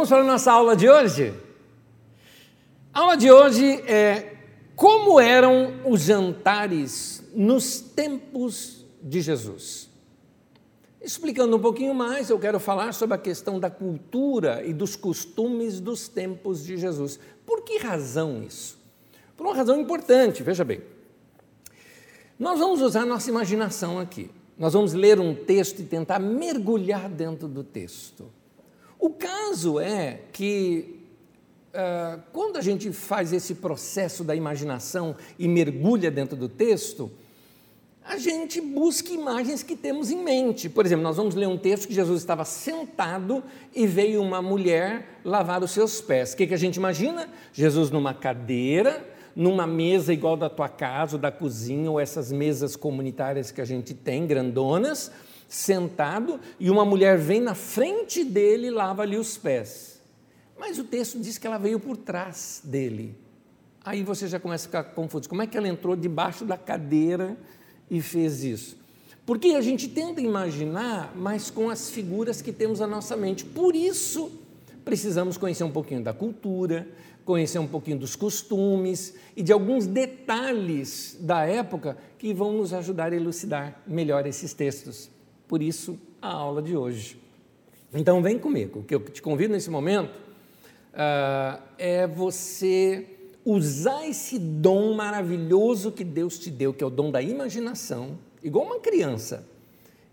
Vamos para a nossa aula de hoje? A aula de hoje é como eram os jantares nos tempos de Jesus. Explicando um pouquinho mais, eu quero falar sobre a questão da cultura e dos costumes dos tempos de Jesus. Por que razão isso? Por uma razão importante, veja bem. Nós vamos usar nossa imaginação aqui. Nós vamos ler um texto e tentar mergulhar dentro do texto. O caso é que, uh, quando a gente faz esse processo da imaginação e mergulha dentro do texto, a gente busca imagens que temos em mente. Por exemplo, nós vamos ler um texto que Jesus estava sentado e veio uma mulher lavar os seus pés. O que, que a gente imagina? Jesus numa cadeira, numa mesa igual da tua casa, ou da cozinha, ou essas mesas comunitárias que a gente tem, grandonas sentado e uma mulher vem na frente dele e lava-lhe os pés. Mas o texto diz que ela veio por trás dele. Aí você já começa a ficar confuso. Como é que ela entrou debaixo da cadeira e fez isso? Porque a gente tenta imaginar, mas com as figuras que temos na nossa mente. Por isso, precisamos conhecer um pouquinho da cultura, conhecer um pouquinho dos costumes e de alguns detalhes da época que vão nos ajudar a elucidar melhor esses textos por isso a aula de hoje. Então vem comigo, o que eu te convido nesse momento uh, é você usar esse dom maravilhoso que Deus te deu, que é o dom da imaginação, igual uma criança,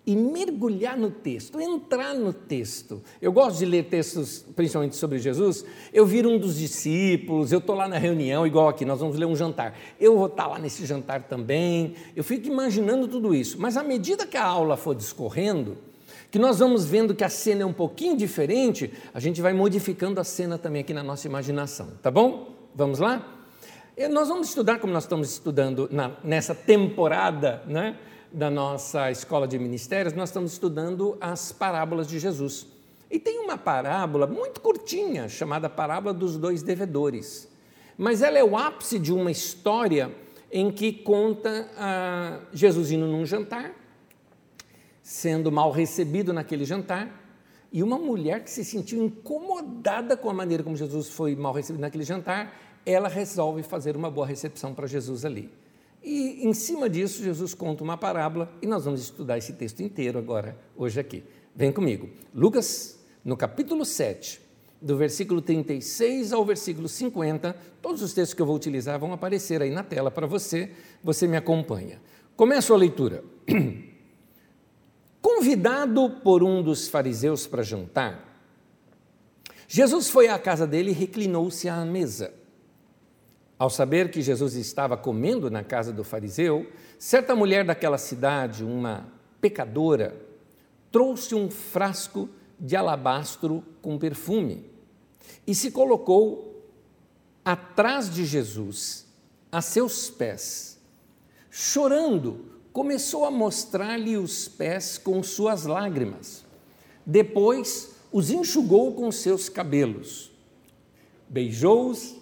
e mergulhar no texto, entrar no texto. Eu gosto de ler textos, principalmente sobre Jesus. Eu viro um dos discípulos, eu estou lá na reunião, igual aqui, nós vamos ler um jantar. Eu vou estar tá lá nesse jantar também. Eu fico imaginando tudo isso. Mas à medida que a aula for discorrendo, que nós vamos vendo que a cena é um pouquinho diferente, a gente vai modificando a cena também aqui na nossa imaginação, tá bom? Vamos lá? Nós vamos estudar, como nós estamos estudando na, nessa temporada, né? Da nossa escola de ministérios, nós estamos estudando as parábolas de Jesus. E tem uma parábola muito curtinha, chamada Parábola dos Dois Devedores. Mas ela é o ápice de uma história em que conta ah, Jesus indo num jantar, sendo mal recebido naquele jantar, e uma mulher que se sentiu incomodada com a maneira como Jesus foi mal recebido naquele jantar, ela resolve fazer uma boa recepção para Jesus ali. E em cima disso, Jesus conta uma parábola e nós vamos estudar esse texto inteiro agora, hoje aqui. Vem comigo. Lucas, no capítulo 7, do versículo 36 ao versículo 50, todos os textos que eu vou utilizar vão aparecer aí na tela para você, você me acompanha. Começo a leitura. Convidado por um dos fariseus para jantar, Jesus foi à casa dele e reclinou-se à mesa. Ao saber que Jesus estava comendo na casa do fariseu, certa mulher daquela cidade, uma pecadora, trouxe um frasco de alabastro com perfume e se colocou atrás de Jesus, a seus pés. Chorando, começou a mostrar-lhe os pés com suas lágrimas. Depois os enxugou com seus cabelos. Beijou-os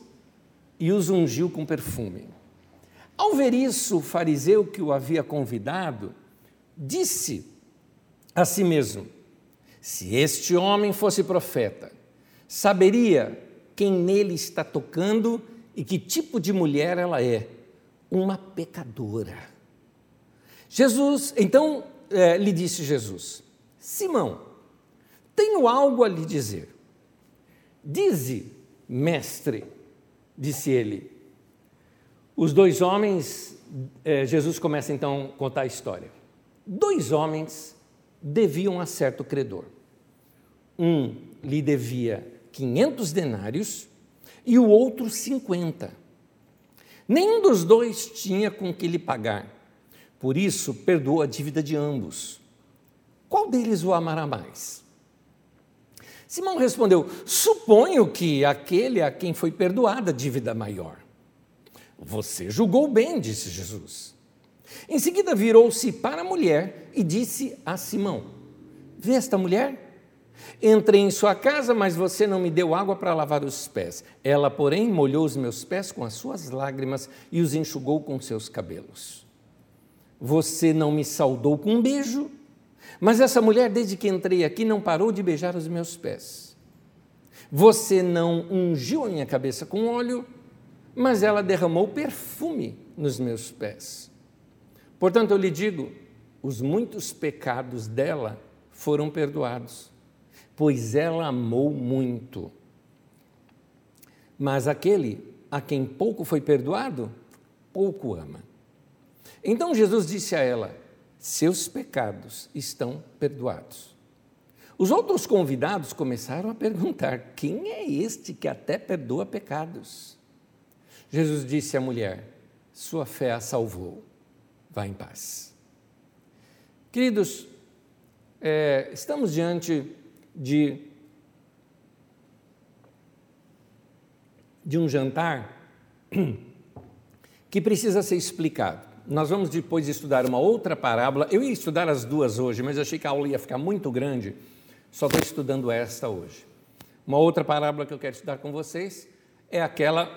e os ungiu com perfume. Ao ver isso, o fariseu que o havia convidado disse a si mesmo: Se este homem fosse profeta, saberia quem nele está tocando e que tipo de mulher ela é, uma pecadora. Jesus, então é, lhe disse Jesus: Simão, tenho algo a lhe dizer. Dize, mestre, disse ele. Os dois homens, eh, Jesus começa então a contar a história. Dois homens deviam a certo credor. Um lhe devia 500 denários e o outro 50. Nenhum dos dois tinha com que lhe pagar. Por isso, perdoou a dívida de ambos. Qual deles o amará mais? Simão respondeu: Suponho que aquele a quem foi perdoada a dívida maior. Você julgou bem, disse Jesus. Em seguida virou-se para a mulher e disse a Simão: Vê esta mulher? Entrei em sua casa, mas você não me deu água para lavar os pés. Ela, porém, molhou os meus pés com as suas lágrimas e os enxugou com seus cabelos. Você não me saudou com um beijo, mas essa mulher, desde que entrei aqui, não parou de beijar os meus pés. Você não ungiu a minha cabeça com óleo, mas ela derramou perfume nos meus pés. Portanto, eu lhe digo: os muitos pecados dela foram perdoados, pois ela amou muito. Mas aquele a quem pouco foi perdoado, pouco ama. Então Jesus disse a ela: Seus pecados estão perdoados. Os outros convidados começaram a perguntar: Quem é este que até perdoa pecados? Jesus disse à mulher: Sua fé a salvou. Vá em paz. Queridos, é, estamos diante de, de um jantar que precisa ser explicado. Nós vamos depois estudar uma outra parábola. Eu ia estudar as duas hoje, mas achei que a aula ia ficar muito grande. Só estou estudando esta hoje. Uma outra parábola que eu quero estudar com vocês é aquela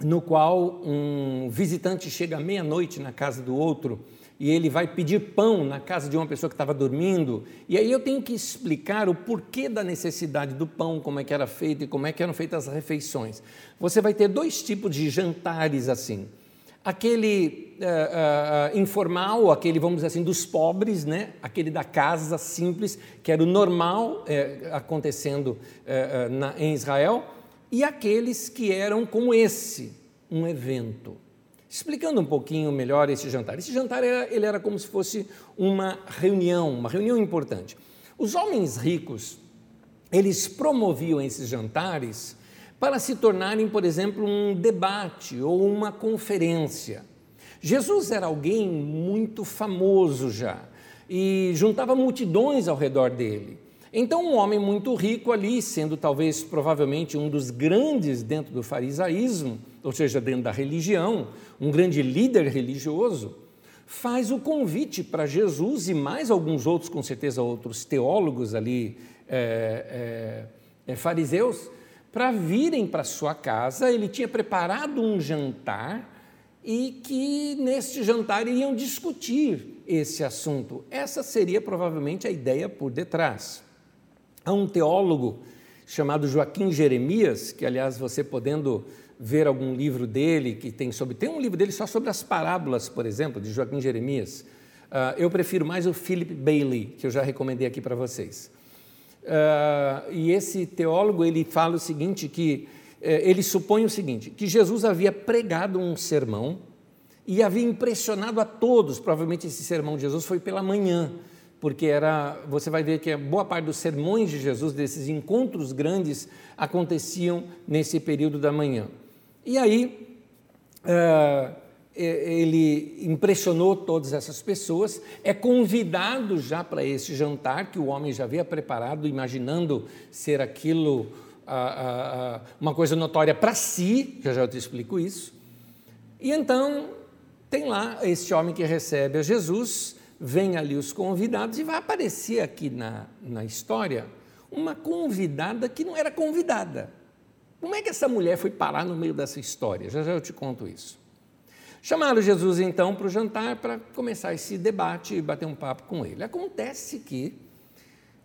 no qual um visitante chega à meia-noite na casa do outro e ele vai pedir pão na casa de uma pessoa que estava dormindo, e aí eu tenho que explicar o porquê da necessidade do pão, como é que era feito e como é que eram feitas as refeições. Você vai ter dois tipos de jantares assim. Aquele uh, uh, informal, aquele, vamos dizer assim, dos pobres, né? aquele da casa simples, que era o normal uh, acontecendo na, em Israel, e aqueles que eram como esse, um evento. Explicando um pouquinho melhor esse jantar. Esse jantar era, ele era como se fosse uma reunião, uma reunião importante. Os homens ricos, eles promoviam esses jantares para se tornarem, por exemplo, um debate ou uma conferência. Jesus era alguém muito famoso já e juntava multidões ao redor dele. Então, um homem muito rico ali, sendo talvez provavelmente um dos grandes dentro do farisaísmo, ou seja, dentro da religião, um grande líder religioso, faz o convite para Jesus e mais alguns outros, com certeza outros teólogos ali, é, é, é, fariseus, para virem para sua casa. Ele tinha preparado um jantar e que neste jantar iriam discutir esse assunto. Essa seria provavelmente a ideia por detrás. Há um teólogo chamado Joaquim Jeremias, que aliás você podendo ver algum livro dele que tem sobre. Tem um livro dele só sobre as parábolas, por exemplo, de Joaquim Jeremias. Uh, eu prefiro mais o Philip Bailey, que eu já recomendei aqui para vocês. Uh, e esse teólogo ele fala o seguinte que uh, ele supõe o seguinte que Jesus havia pregado um sermão e havia impressionado a todos. Provavelmente esse sermão de Jesus foi pela manhã porque era, você vai ver que boa parte dos sermões de Jesus, desses encontros grandes, aconteciam nesse período da manhã. E aí, uh, ele impressionou todas essas pessoas, é convidado já para esse jantar que o homem já havia preparado, imaginando ser aquilo uh, uh, uma coisa notória para si, já já eu te explico isso. E então, tem lá esse homem que recebe a Jesus, vem ali os convidados e vai aparecer aqui na, na história uma convidada que não era convidada. Como é que essa mulher foi parar no meio dessa história? Já já eu te conto isso. Chamaram Jesus então para o jantar para começar esse debate e bater um papo com ele. Acontece que,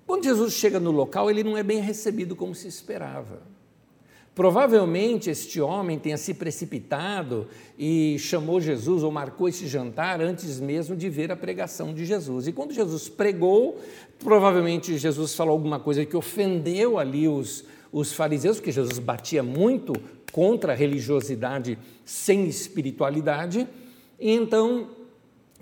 quando Jesus chega no local, ele não é bem recebido como se esperava. Provavelmente este homem tenha se precipitado e chamou Jesus ou marcou esse jantar antes mesmo de ver a pregação de Jesus. E quando Jesus pregou, provavelmente Jesus falou alguma coisa que ofendeu ali os, os fariseus, porque Jesus batia muito contra a religiosidade sem espiritualidade. E então,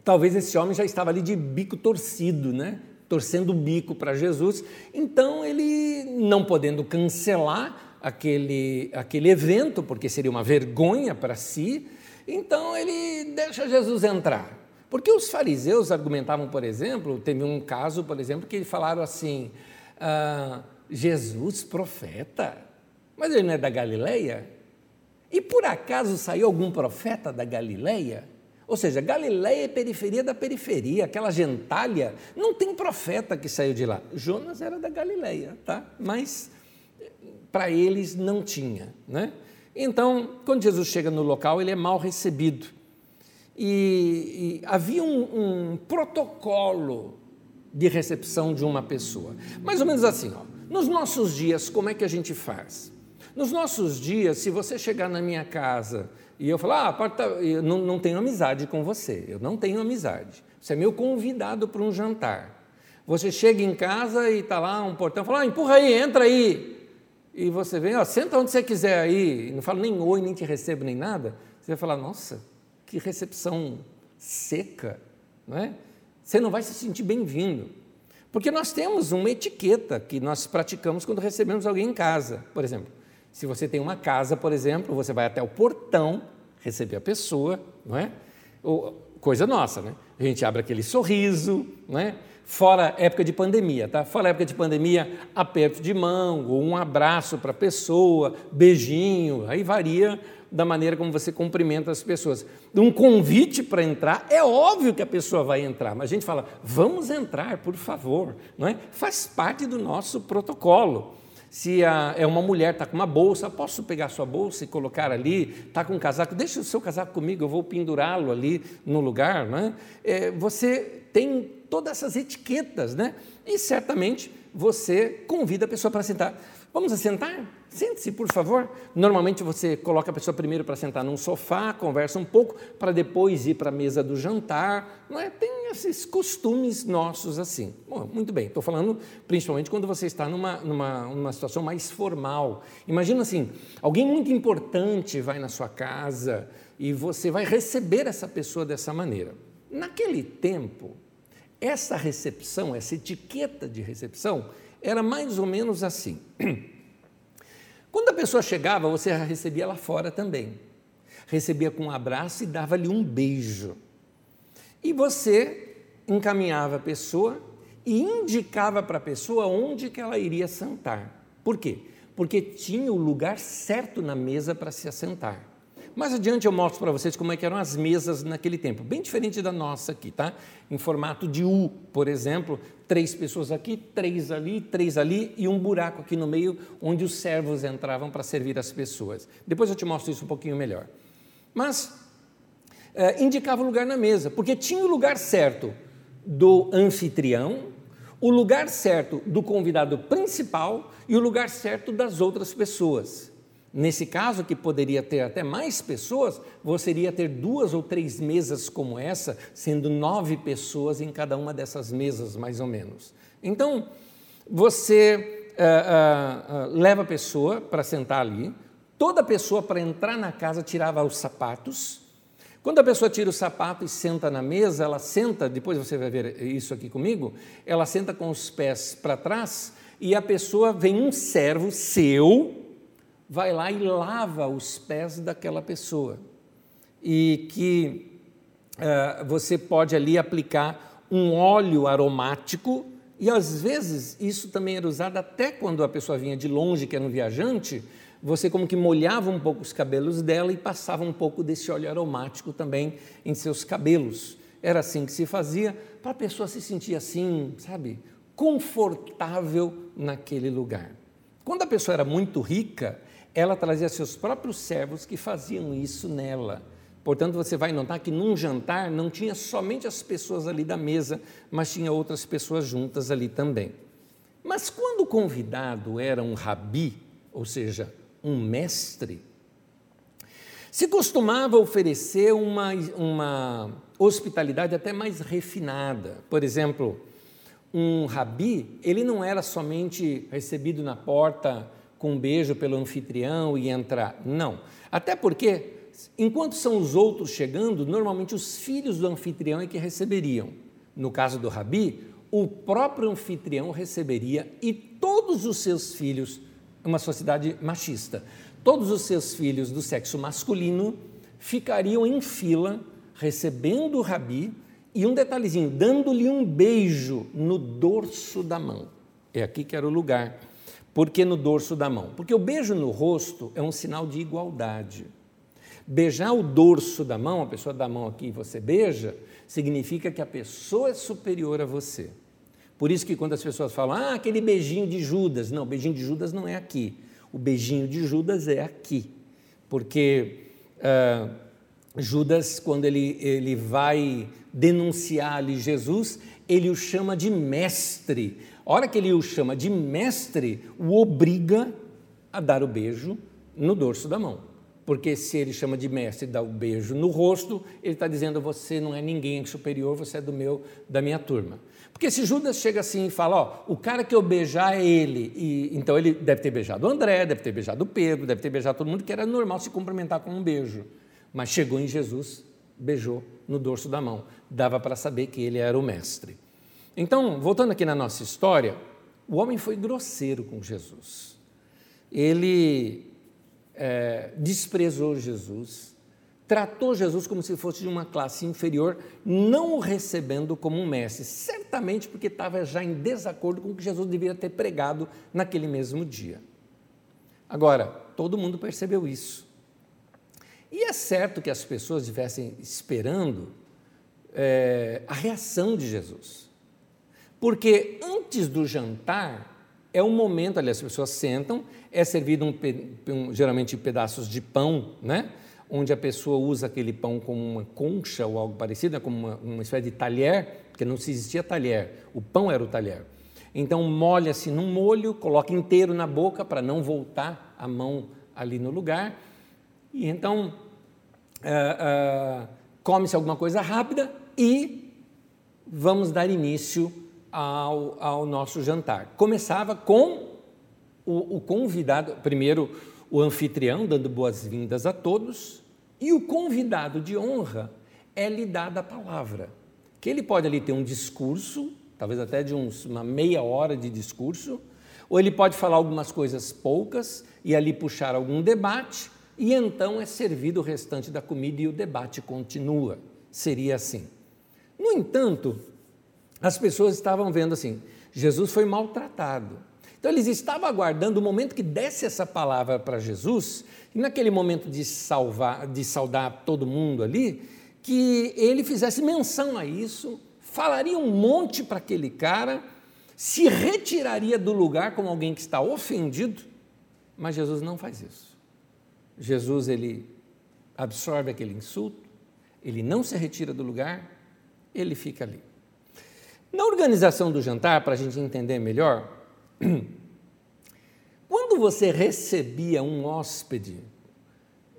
talvez esse homem já estava ali de bico torcido, né? Torcendo o bico para Jesus. Então, ele, não podendo cancelar, aquele, aquele evento, porque seria uma vergonha para si, então ele deixa Jesus entrar. Porque os fariseus argumentavam, por exemplo, teve um caso, por exemplo, que falaram assim: ah, Jesus, profeta, mas ele não é da Galileia? E por acaso saiu algum profeta da Galileia? Ou seja, Galileia é periferia da periferia, aquela gentalha, não tem profeta que saiu de lá. Jonas era da Galileia, tá? Mas para eles não tinha. Né? Então, quando Jesus chega no local, ele é mal recebido. E, e havia um, um, protocolo de recepção de uma pessoa. Mais ou menos assim, ó, Nos nossos dias, como é que a gente faz? Nos nossos dias, se você chegar na minha casa e eu falar, ah, porta, eu não, não tenho amizade com você, eu não tenho amizade. Você é meu convidado para um jantar. Você chega em casa e está lá um portão, fala, ah, empurra aí, entra aí. E você vem, ó, senta onde você quiser aí, e não fala nem oi, nem te recebo, nem nada. Você vai falar, nossa, que recepção seca, não é? Você não vai se sentir bem-vindo. Porque nós temos uma etiqueta que nós praticamos quando recebemos alguém em casa. Por exemplo, se você tem uma casa, por exemplo, você vai até o portão receber a pessoa, não é? Ou, coisa nossa, né? A gente abre aquele sorriso, não é? Fora época de pandemia, tá? Fora época de pandemia, aperto de mão, ou um abraço para a pessoa, beijinho, aí varia da maneira como você cumprimenta as pessoas. Um convite para entrar, é óbvio que a pessoa vai entrar, mas a gente fala, vamos entrar, por favor, não é? Faz parte do nosso protocolo. Se a, é uma mulher, está com uma bolsa, posso pegar sua bolsa e colocar ali? Está com um casaco, deixa o seu casaco comigo, eu vou pendurá-lo ali no lugar. Não é? É, você tem todas essas etiquetas, né? E certamente você convida a pessoa para sentar. Vamos assentar? Sente-se, por favor. Normalmente você coloca a pessoa primeiro para sentar num sofá, conversa um pouco, para depois ir para a mesa do jantar. Não é? Tem esses costumes nossos assim. Bom, muito bem, estou falando principalmente quando você está numa, numa, numa situação mais formal. Imagina assim: alguém muito importante vai na sua casa e você vai receber essa pessoa dessa maneira. Naquele tempo, essa recepção, essa etiqueta de recepção, era mais ou menos assim. Quando a pessoa chegava, você recebia lá fora também. Recebia com um abraço e dava-lhe um beijo. E você encaminhava a pessoa e indicava para a pessoa onde que ela iria sentar. Por quê? Porque tinha o lugar certo na mesa para se assentar. Mais adiante eu mostro para vocês como é eram as mesas naquele tempo, bem diferente da nossa aqui, tá? Em formato de U, por exemplo, três pessoas aqui, três ali, três ali e um buraco aqui no meio onde os servos entravam para servir as pessoas. Depois eu te mostro isso um pouquinho melhor. Mas é, indicava o lugar na mesa, porque tinha o lugar certo do anfitrião, o lugar certo do convidado principal e o lugar certo das outras pessoas. Nesse caso, que poderia ter até mais pessoas, você iria ter duas ou três mesas como essa, sendo nove pessoas em cada uma dessas mesas, mais ou menos. Então, você uh, uh, uh, leva a pessoa para sentar ali, toda pessoa para entrar na casa tirava os sapatos. Quando a pessoa tira o sapato e senta na mesa, ela senta, depois você vai ver isso aqui comigo, ela senta com os pés para trás e a pessoa vem um servo seu vai lá e lava os pés daquela pessoa. E que uh, você pode ali aplicar um óleo aromático, e às vezes isso também era usado até quando a pessoa vinha de longe, que era um viajante, você como que molhava um pouco os cabelos dela e passava um pouco desse óleo aromático também em seus cabelos. Era assim que se fazia para a pessoa se sentir assim, sabe, confortável naquele lugar. Quando a pessoa era muito rica, ela trazia seus próprios servos que faziam isso nela. Portanto, você vai notar que num jantar não tinha somente as pessoas ali da mesa, mas tinha outras pessoas juntas ali também. Mas quando o convidado era um rabi, ou seja, um mestre, se costumava oferecer uma, uma hospitalidade até mais refinada. Por exemplo, um rabi, ele não era somente recebido na porta com um beijo pelo anfitrião e entrar. Não. Até porque, enquanto são os outros chegando, normalmente os filhos do anfitrião é que receberiam. No caso do Rabi, o próprio anfitrião receberia e todos os seus filhos, uma sociedade machista, todos os seus filhos do sexo masculino ficariam em fila recebendo o Rabi e um detalhezinho, dando-lhe um beijo no dorso da mão. É aqui que era o lugar por que no dorso da mão? Porque o beijo no rosto é um sinal de igualdade. Beijar o dorso da mão, a pessoa dá a mão aqui e você beija, significa que a pessoa é superior a você. Por isso que quando as pessoas falam, ah, aquele beijinho de Judas, não, o beijinho de Judas não é aqui. O beijinho de Judas é aqui. Porque Judas, quando ele, ele vai denunciar ali Jesus, ele o chama de mestre, A hora que ele o chama de mestre, o obriga a dar o beijo no dorso da mão. Porque se ele chama de mestre e dá o beijo no rosto, ele está dizendo: você não é ninguém superior, você é do meu, da minha turma. Porque se Judas chega assim e fala: ó, o cara que eu beijar é ele, e então ele deve ter beijado André, deve ter beijado Pedro, deve ter beijado todo mundo, que era normal se cumprimentar com um beijo. Mas chegou em Jesus, beijou no dorso da mão. Dava para saber que ele era o mestre. Então, voltando aqui na nossa história, o homem foi grosseiro com Jesus. Ele é, desprezou Jesus, tratou Jesus como se fosse de uma classe inferior, não o recebendo como um mestre, certamente porque estava já em desacordo com o que Jesus deveria ter pregado naquele mesmo dia. Agora, todo mundo percebeu isso. E é certo que as pessoas estivessem esperando é, a reação de Jesus. Porque antes do jantar, é um momento ali, as pessoas sentam, é servido um, um, geralmente pedaços de pão, né? onde a pessoa usa aquele pão como uma concha ou algo parecido, né? como uma, uma espécie de talher, porque não se existia talher, o pão era o talher. Então molha-se num molho, coloca inteiro na boca para não voltar a mão ali no lugar, e então uh, uh, come-se alguma coisa rápida e vamos dar início ao, ao nosso jantar. Começava com o, o convidado, primeiro o anfitrião dando boas-vindas a todos, e o convidado de honra é lhe dada a palavra. Que ele pode ali ter um discurso, talvez até de uns, uma meia hora de discurso, ou ele pode falar algumas coisas poucas e ali puxar algum debate, e então é servido o restante da comida e o debate continua. Seria assim. No entanto, as pessoas estavam vendo assim: Jesus foi maltratado. Então eles estavam aguardando o momento que desse essa palavra para Jesus, e naquele momento de salvar, de saudar todo mundo ali, que ele fizesse menção a isso, falaria um monte para aquele cara, se retiraria do lugar como alguém que está ofendido, mas Jesus não faz isso. Jesus ele absorve aquele insulto, ele não se retira do lugar, ele fica ali. Na organização do jantar, para a gente entender melhor, quando você recebia um hóspede,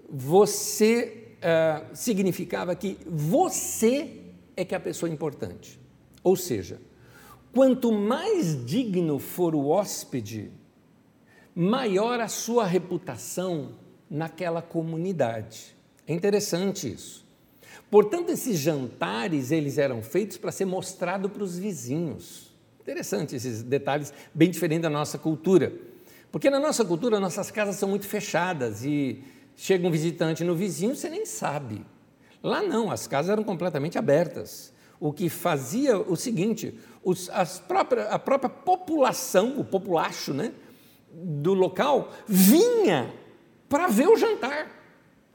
você uh, significava que você é que é a pessoa importante. Ou seja, quanto mais digno for o hóspede, maior a sua reputação naquela comunidade. É interessante isso. Portanto, esses jantares, eles eram feitos para ser mostrado para os vizinhos. Interessante esses detalhes, bem diferente da nossa cultura. Porque na nossa cultura, nossas casas são muito fechadas e chega um visitante no vizinho, você nem sabe. Lá não, as casas eram completamente abertas. O que fazia o seguinte, os, a própria população, o populacho né, do local, vinha para ver o jantar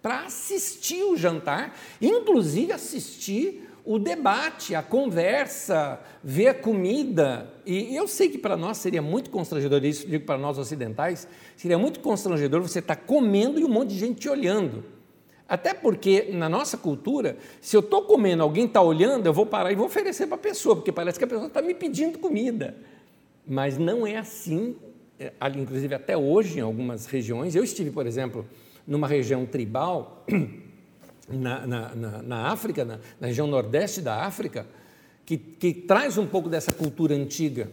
para assistir o jantar, inclusive assistir o debate, a conversa, ver a comida. E eu sei que para nós seria muito constrangedor, isso digo para nós ocidentais, seria muito constrangedor você estar tá comendo e um monte de gente te olhando. Até porque na nossa cultura, se eu estou comendo, alguém está olhando, eu vou parar e vou oferecer para a pessoa, porque parece que a pessoa está me pedindo comida. Mas não é assim, é, inclusive até hoje em algumas regiões. Eu estive, por exemplo, numa região tribal, na, na, na, na África, na, região nordeste da África, que, que traz um pouco dessa cultura antiga.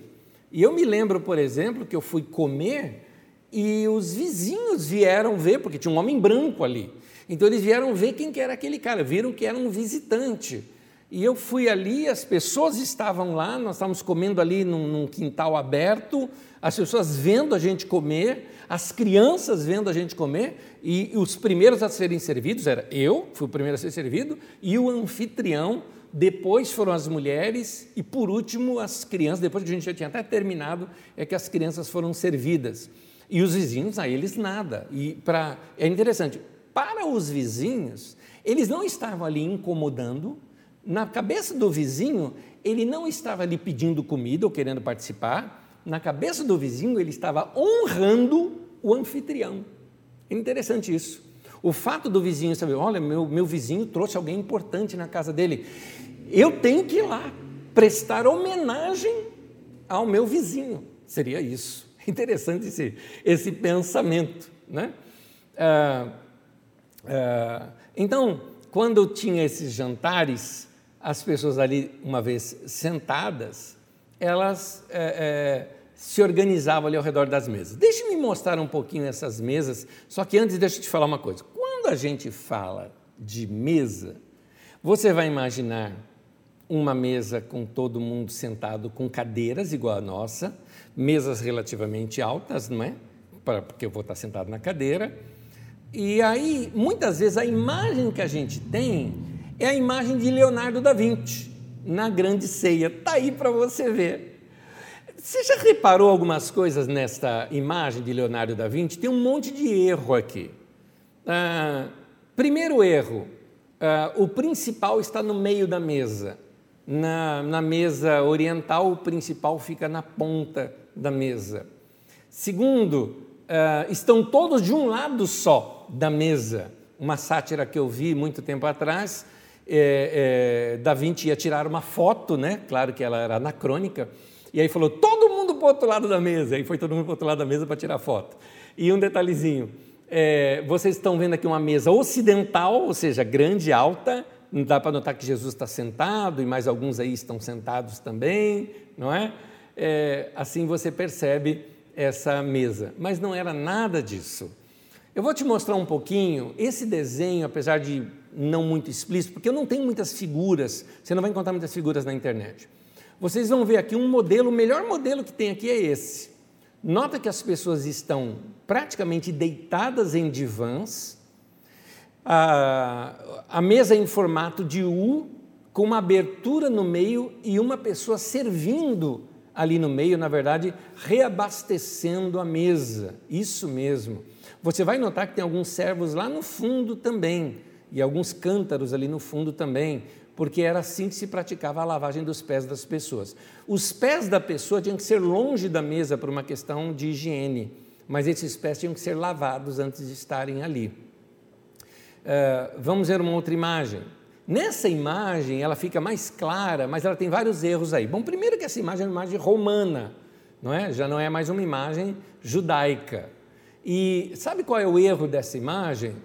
E eu me lembro, por exemplo, que eu fui comer e os vizinhos vieram ver, porque tinha um homem branco ali. Então eles vieram ver quem que era aquele cara, viram que era um visitante. E eu fui ali, as pessoas estavam lá, nós estávamos comendo ali num, num quintal aberto, as pessoas vendo a gente comer, as crianças vendo a gente comer, e os primeiros a serem servidos era eu, fui o primeiro a ser servido, e o anfitrião, depois foram as mulheres, e por último as crianças, depois que a gente já tinha até terminado, é que as crianças foram servidas. E os vizinhos, a eles nada. E para é interessante, para os vizinhos, eles não estavam ali incomodando, na cabeça do vizinho, ele não estava ali pedindo comida ou querendo participar, na cabeça do vizinho, ele estava honrando o anfitrião. É interessante isso. O fato do vizinho saber, olha, meu, meu vizinho trouxe alguém importante na casa dele. Eu tenho que ir lá prestar homenagem ao meu vizinho. Seria isso. Interessante esse, esse pensamento. Né? Ah, ah, então, quando tinha esses jantares, as pessoas ali, uma vez sentadas, elas é, é, se organizavam ali ao redor das mesas. Deixe-me mostrar um pouquinho essas mesas, só que antes deixa eu te falar uma coisa. Quando a gente fala de mesa, você vai imaginar uma mesa com todo mundo sentado com cadeiras igual a nossa, mesas relativamente altas, não é? Porque eu vou estar sentado na cadeira. E aí, muitas vezes, a imagem que a gente tem é a imagem de Leonardo da Vinci, na grande ceia. Está aí para você ver. Você já reparou algumas coisas nesta imagem de Leonardo da Vinci? Tem um monte de erro aqui. Ah, primeiro erro: ah, o principal está no meio da mesa. Na, na mesa oriental, o principal fica na ponta da mesa. Segundo, uh, estão todos de um lado só da mesa. Uma sátira que eu vi muito tempo atrás, é, é, Da Vinci ia tirar uma foto, né? claro que ela era anacrônica, e aí falou, todo mundo para o outro lado da mesa. Aí foi todo mundo para o outro lado da mesa para tirar foto. E um detalhezinho, é, vocês estão vendo aqui uma mesa ocidental, ou seja, grande, alta, dá para notar que Jesus está sentado e mais alguns aí estão sentados também, não é? é? Assim você percebe essa mesa, mas não era nada disso. Eu vou te mostrar um pouquinho esse desenho, apesar de não muito explícito, porque eu não tenho muitas figuras, você não vai encontrar muitas figuras na internet. Vocês vão ver aqui um modelo, o melhor modelo que tem aqui é esse. Nota que as pessoas estão praticamente deitadas em divãs, a, a mesa em formato de U, com uma abertura no meio e uma pessoa servindo ali no meio, na verdade, reabastecendo a mesa. Isso mesmo. Você vai notar que tem alguns servos lá no fundo também, e alguns cântaros ali no fundo também, porque era assim que se praticava a lavagem dos pés das pessoas. Os pés da pessoa tinham que ser longe da mesa por uma questão de higiene, mas esses pés tinham que ser lavados antes de estarem ali. Uh, vamos ver uma outra imagem. Nessa imagem, ela fica mais clara, mas ela tem vários erros aí. Bom, primeiro que essa imagem é uma imagem romana, não é? Já não é mais uma imagem judaica. E sabe qual é o erro dessa imagem?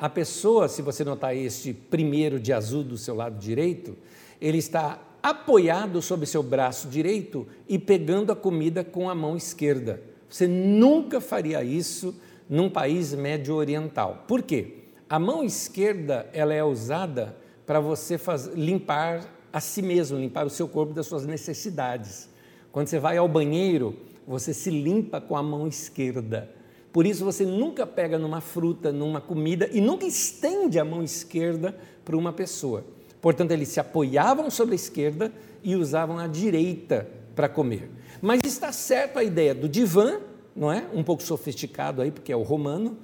A pessoa, se você notar este primeiro de azul do seu lado direito, ele está apoiado sobre seu braço direito e pegando a comida com a mão esquerda. Você nunca faria isso num país médio oriental. Por quê? A mão esquerda ela é usada para você faz, limpar a si mesmo, limpar o seu corpo das suas necessidades. Quando você vai ao banheiro, você se limpa com a mão esquerda. Por isso você nunca pega numa fruta, numa comida e nunca estende a mão esquerda para uma pessoa. Portanto, eles se apoiavam sobre a esquerda e usavam a direita para comer. Mas está certo a ideia do divã, não é? Um pouco sofisticado aí, porque é o romano,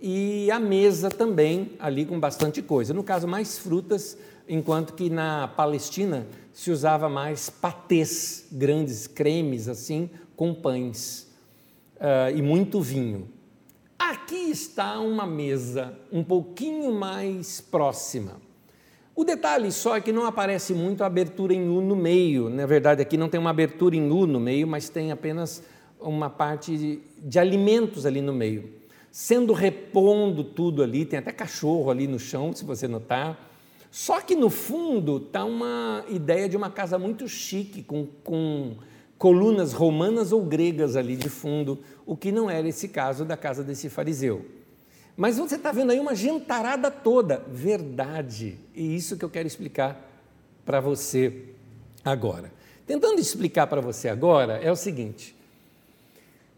e a mesa também ali com bastante coisa. No caso, mais frutas, enquanto que na Palestina se usava mais patês, grandes cremes assim, com pães uh, e muito vinho. Aqui está uma mesa um pouquinho mais próxima. O detalhe só é que não aparece muito a abertura em U no meio. Na verdade, aqui não tem uma abertura em U no meio, mas tem apenas uma parte de, de alimentos ali no meio sendo repondo tudo ali, tem até cachorro ali no chão, se você notar. Só que no fundo está uma ideia de uma casa muito chique, com, com colunas romanas ou gregas ali de fundo, o que não era esse caso da casa desse fariseu. Mas você está vendo aí uma gentarada toda, verdade, e isso que eu quero explicar para você agora. Tentando explicar para você agora é o seguinte: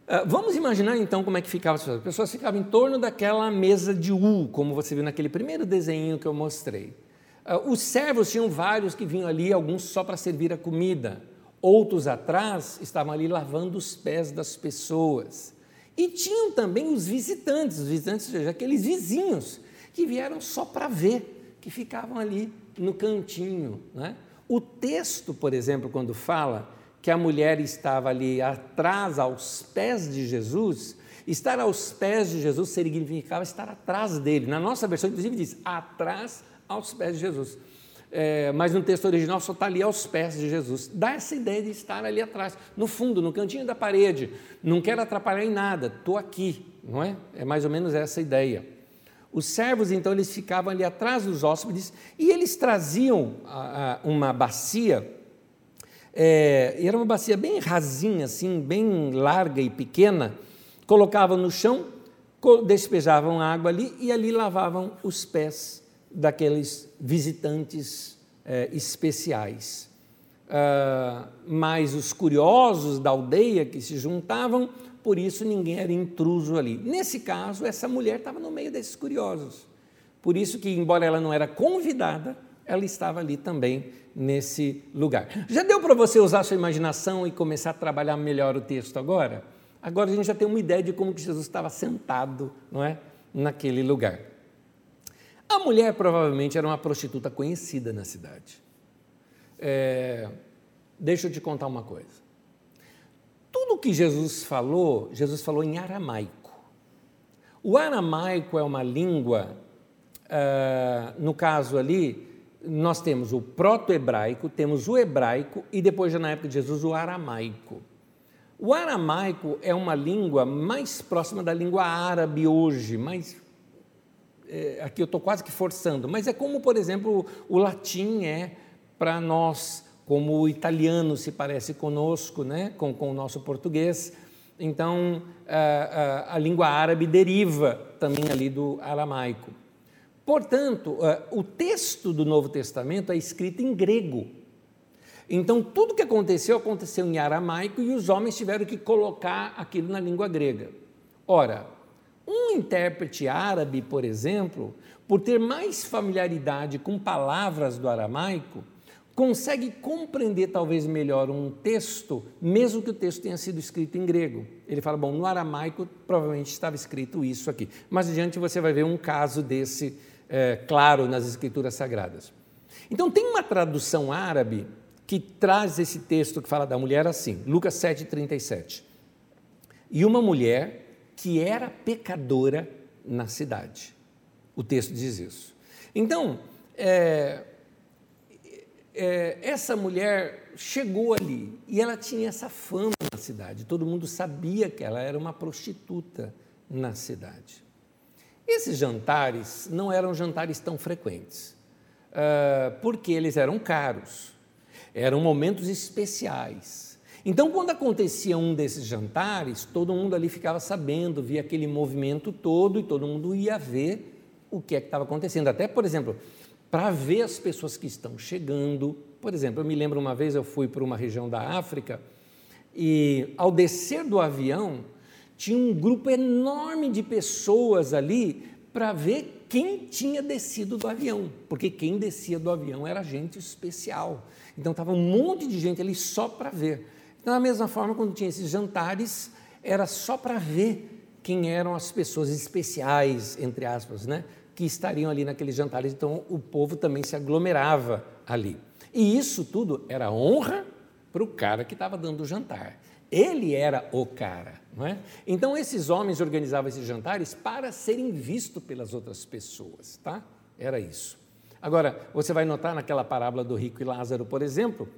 ah, vamos imaginar então como é que ficavam as pessoas. As pessoas ficavam em torno daquela mesa de U, como você viu naquele primeiro desenho que eu mostrei. Ah, os servos tinham vários que vinham ali, alguns só para servir a comida. Outros atrás estavam ali lavando os pés das pessoas. E tinham também os visitantes, os visitantes, ou seja, aqueles vizinhos que vieram só para ver, que ficavam ali no cantinho. Né? O texto, por exemplo, quando fala que a mulher estava ali atrás, aos pés de Jesus, estar aos pés de Jesus significava estar atrás dele. Na nossa versão, inclusive, diz atrás aos pés de Jesus. É, mas no texto original só está ali aos pés de Jesus. Dá essa ideia de estar ali atrás, no fundo, no cantinho da parede. Não quero atrapalhar em nada, estou aqui, não é? É mais ou menos essa ideia. Os servos, então, eles ficavam ali atrás dos hóspedes e eles traziam a, a, uma bacia, é, era uma bacia bem rasinha, assim, bem larga e pequena, colocavam no chão, despejavam água ali e ali lavavam os pés daqueles visitantes é, especiais. Uh, mas os curiosos da aldeia que se juntavam, por isso ninguém era intruso ali. Nesse caso, essa mulher estava no meio desses curiosos. Por isso que, embora ela não era convidada, ela estava ali também nesse lugar. Já deu para você usar sua imaginação e começar a trabalhar melhor o texto agora? Agora a gente já tem uma ideia de como que Jesus estava sentado, não é, naquele lugar. A mulher provavelmente era uma prostituta conhecida na cidade. É, deixa eu te contar uma coisa. Tudo que Jesus falou, Jesus falou em aramaico. O aramaico é uma língua, uh, no caso ali, nós temos o proto-hebraico, temos o hebraico e depois, já na época de Jesus, o aramaico. O aramaico é uma língua mais próxima da língua árabe hoje, mais é, aqui eu estou quase que forçando, mas é como, por exemplo, o latim é para nós, como o italiano se parece conosco, né, com, com o nosso português. Então, a, a, a língua árabe deriva também ali do aramaico. Portanto, o texto do Novo Testamento é escrito em grego. Então, tudo que aconteceu, aconteceu em aramaico e os homens tiveram que colocar aquilo na língua grega. Ora, um intérprete árabe, por exemplo, por ter mais familiaridade com palavras do aramaico, consegue compreender talvez melhor um texto, mesmo que o texto tenha sido escrito em grego. Ele fala, bom, no aramaico provavelmente estava escrito isso aqui. Mais adiante você vai ver um caso desse é, claro nas escrituras sagradas. Então tem uma tradução árabe que traz esse texto que fala da mulher assim, Lucas 7,37. E uma mulher que era pecadora na cidade. O texto diz isso. Então, é, é, essa mulher chegou ali e ela tinha essa fama na cidade. Todo mundo sabia que ela era uma prostituta na cidade. Esses jantares não eram jantares tão frequentes, uh, porque eles eram caros, eram momentos especiais. Então, quando acontecia um desses jantares, todo mundo ali ficava sabendo, via aquele movimento todo e todo mundo ia ver o que é que estava acontecendo. Até, por exemplo, para ver as pessoas que estão chegando. Por exemplo, eu me lembro uma vez eu fui para uma região da África e, ao descer do avião, tinha um grupo enorme de pessoas ali para ver quem tinha descido do avião, porque quem descia do avião era gente especial. Então estava um monte de gente ali só para ver. Da mesma forma, quando tinha esses jantares, era só para ver quem eram as pessoas especiais, entre aspas, né, que estariam ali naqueles jantares. Então, o povo também se aglomerava ali. E isso tudo era honra para o cara que estava dando o jantar. Ele era o cara, não é? Então, esses homens organizavam esses jantares para serem vistos pelas outras pessoas, tá? Era isso. Agora, você vai notar naquela parábola do rico e Lázaro, por exemplo,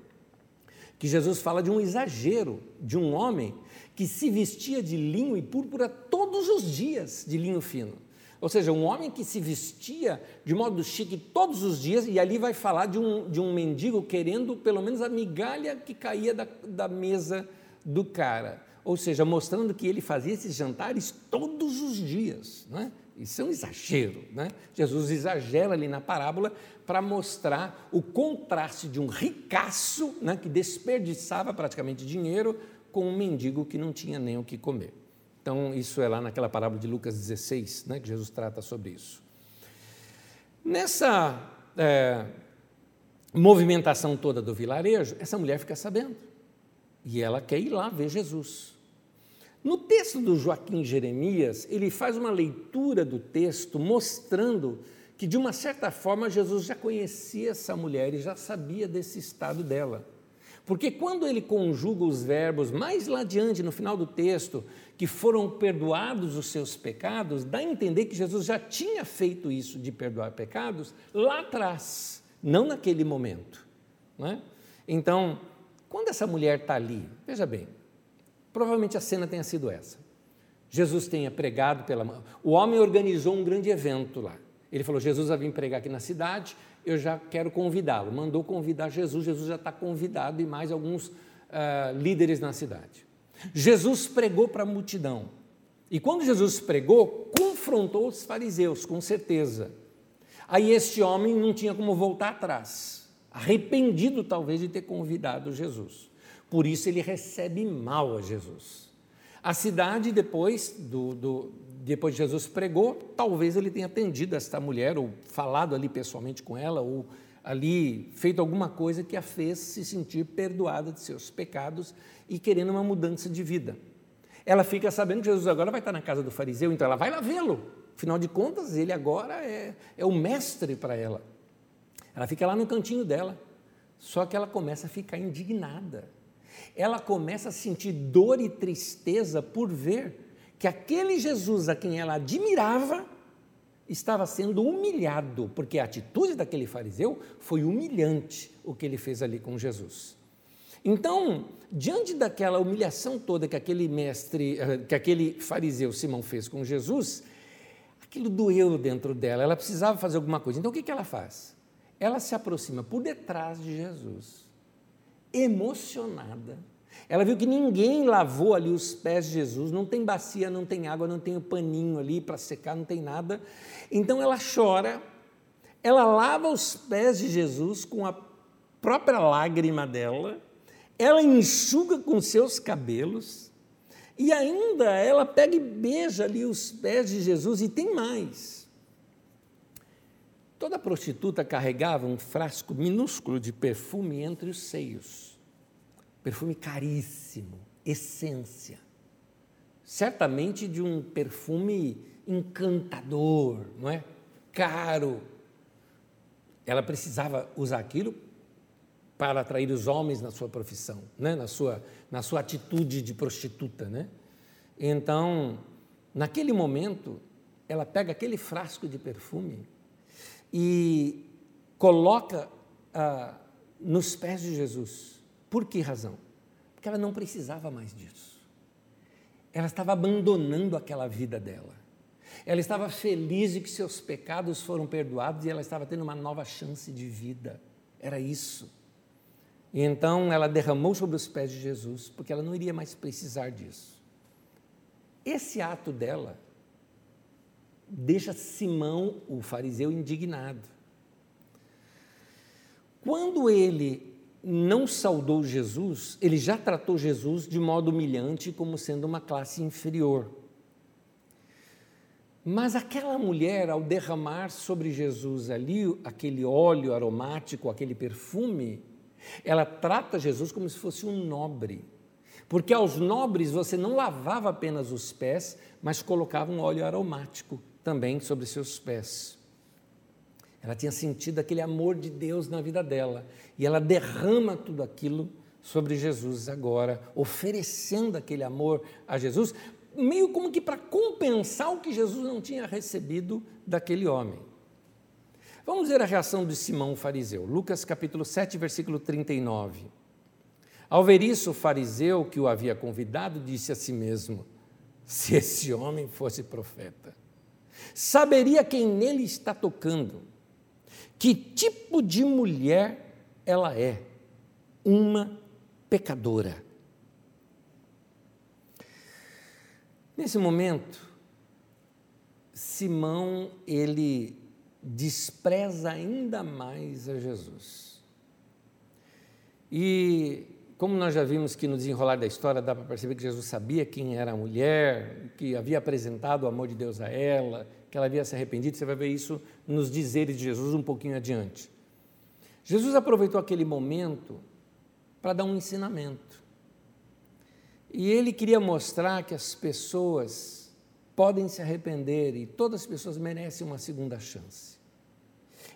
que Jesus fala de um exagero de um homem que se vestia de linho e púrpura todos os dias, de linho fino. Ou seja, um homem que se vestia de modo chique todos os dias, e ali vai falar de um, de um mendigo querendo pelo menos a migalha que caía da, da mesa do cara. Ou seja, mostrando que ele fazia esses jantares todos os dias. Não é? Isso é um exagero. Né? Jesus exagera ali na parábola para mostrar o contraste de um ricaço né, que desperdiçava praticamente dinheiro com um mendigo que não tinha nem o que comer. Então, isso é lá naquela parábola de Lucas 16, né, que Jesus trata sobre isso. Nessa é, movimentação toda do vilarejo, essa mulher fica sabendo. E ela quer ir lá ver Jesus. No texto do Joaquim Jeremias, ele faz uma leitura do texto mostrando que, de uma certa forma, Jesus já conhecia essa mulher e já sabia desse estado dela. Porque quando ele conjuga os verbos mais lá adiante, no final do texto, que foram perdoados os seus pecados, dá a entender que Jesus já tinha feito isso de perdoar pecados lá atrás. não naquele momento. Né? Então, quando essa mulher está ali, veja bem, provavelmente a cena tenha sido essa. Jesus tenha pregado pela mão. O homem organizou um grande evento lá. Ele falou: Jesus vai vir pregar aqui na cidade, eu já quero convidá-lo. Mandou convidar Jesus, Jesus já está convidado e mais alguns uh, líderes na cidade. Jesus pregou para a multidão. E quando Jesus pregou, confrontou os fariseus, com certeza. Aí este homem não tinha como voltar atrás, arrependido talvez de ter convidado Jesus. Por isso ele recebe mal a Jesus. A cidade, depois, do, do, depois de Jesus pregou, talvez ele tenha atendido esta mulher, ou falado ali pessoalmente com ela, ou ali feito alguma coisa que a fez se sentir perdoada de seus pecados e querendo uma mudança de vida. Ela fica sabendo que Jesus agora vai estar na casa do fariseu, então ela vai lá vê-lo. Afinal de contas, ele agora é, é o mestre para ela. Ela fica lá no cantinho dela, só que ela começa a ficar indignada. Ela começa a sentir dor e tristeza por ver que aquele Jesus a quem ela admirava estava sendo humilhado, porque a atitude daquele fariseu foi humilhante o que ele fez ali com Jesus. Então, diante daquela humilhação toda que aquele mestre, eh, que aquele fariseu Simão fez com Jesus, aquilo doeu dentro dela, ela precisava fazer alguma coisa. Então, o que, que ela faz? Ela se aproxima por detrás de Jesus, emocionada. Ela viu que ninguém lavou ali os pés de Jesus, não tem bacia, não tem água, não tem o paninho ali para secar, não tem nada. Então ela chora, ela lava os pés de Jesus com a própria lágrima dela ela enxuga com seus cabelos e ainda ela pega e beija ali os pés de Jesus e tem mais. Toda prostituta carregava um frasco minúsculo de perfume entre os seios. Perfume caríssimo, essência. Certamente de um perfume encantador, não é? Caro. Ela precisava usar aquilo para atrair os homens na sua profissão, né? na, sua, na sua atitude de prostituta. Né? Então, naquele momento, ela pega aquele frasco de perfume e coloca ah, nos pés de Jesus. Por que razão? Porque ela não precisava mais disso. Ela estava abandonando aquela vida dela. Ela estava feliz de que seus pecados foram perdoados e ela estava tendo uma nova chance de vida. Era isso. E então ela derramou sobre os pés de Jesus, porque ela não iria mais precisar disso. Esse ato dela deixa Simão, o fariseu, indignado. Quando ele não saudou Jesus, ele já tratou Jesus de modo humilhante, como sendo uma classe inferior. Mas aquela mulher, ao derramar sobre Jesus ali aquele óleo aromático, aquele perfume, ela trata Jesus como se fosse um nobre. Porque aos nobres você não lavava apenas os pés, mas colocava um óleo aromático também sobre seus pés. Ela tinha sentido aquele amor de Deus na vida dela e ela derrama tudo aquilo sobre Jesus agora, oferecendo aquele amor a Jesus, meio como que para compensar o que Jesus não tinha recebido daquele homem. Vamos ver a reação de Simão fariseu. Lucas capítulo 7, versículo 39. Ao ver isso, o fariseu que o havia convidado disse a si mesmo: Se esse homem fosse profeta, saberia quem nele está tocando, que tipo de mulher ela é, uma pecadora. Nesse momento, Simão ele despreza ainda mais a Jesus. E como nós já vimos que no desenrolar da história dá para perceber que Jesus sabia quem era a mulher, que havia apresentado o amor de Deus a ela, que ela havia se arrependido, você vai ver isso nos dizeres de Jesus um pouquinho adiante. Jesus aproveitou aquele momento para dar um ensinamento. E ele queria mostrar que as pessoas podem se arrepender e todas as pessoas merecem uma segunda chance.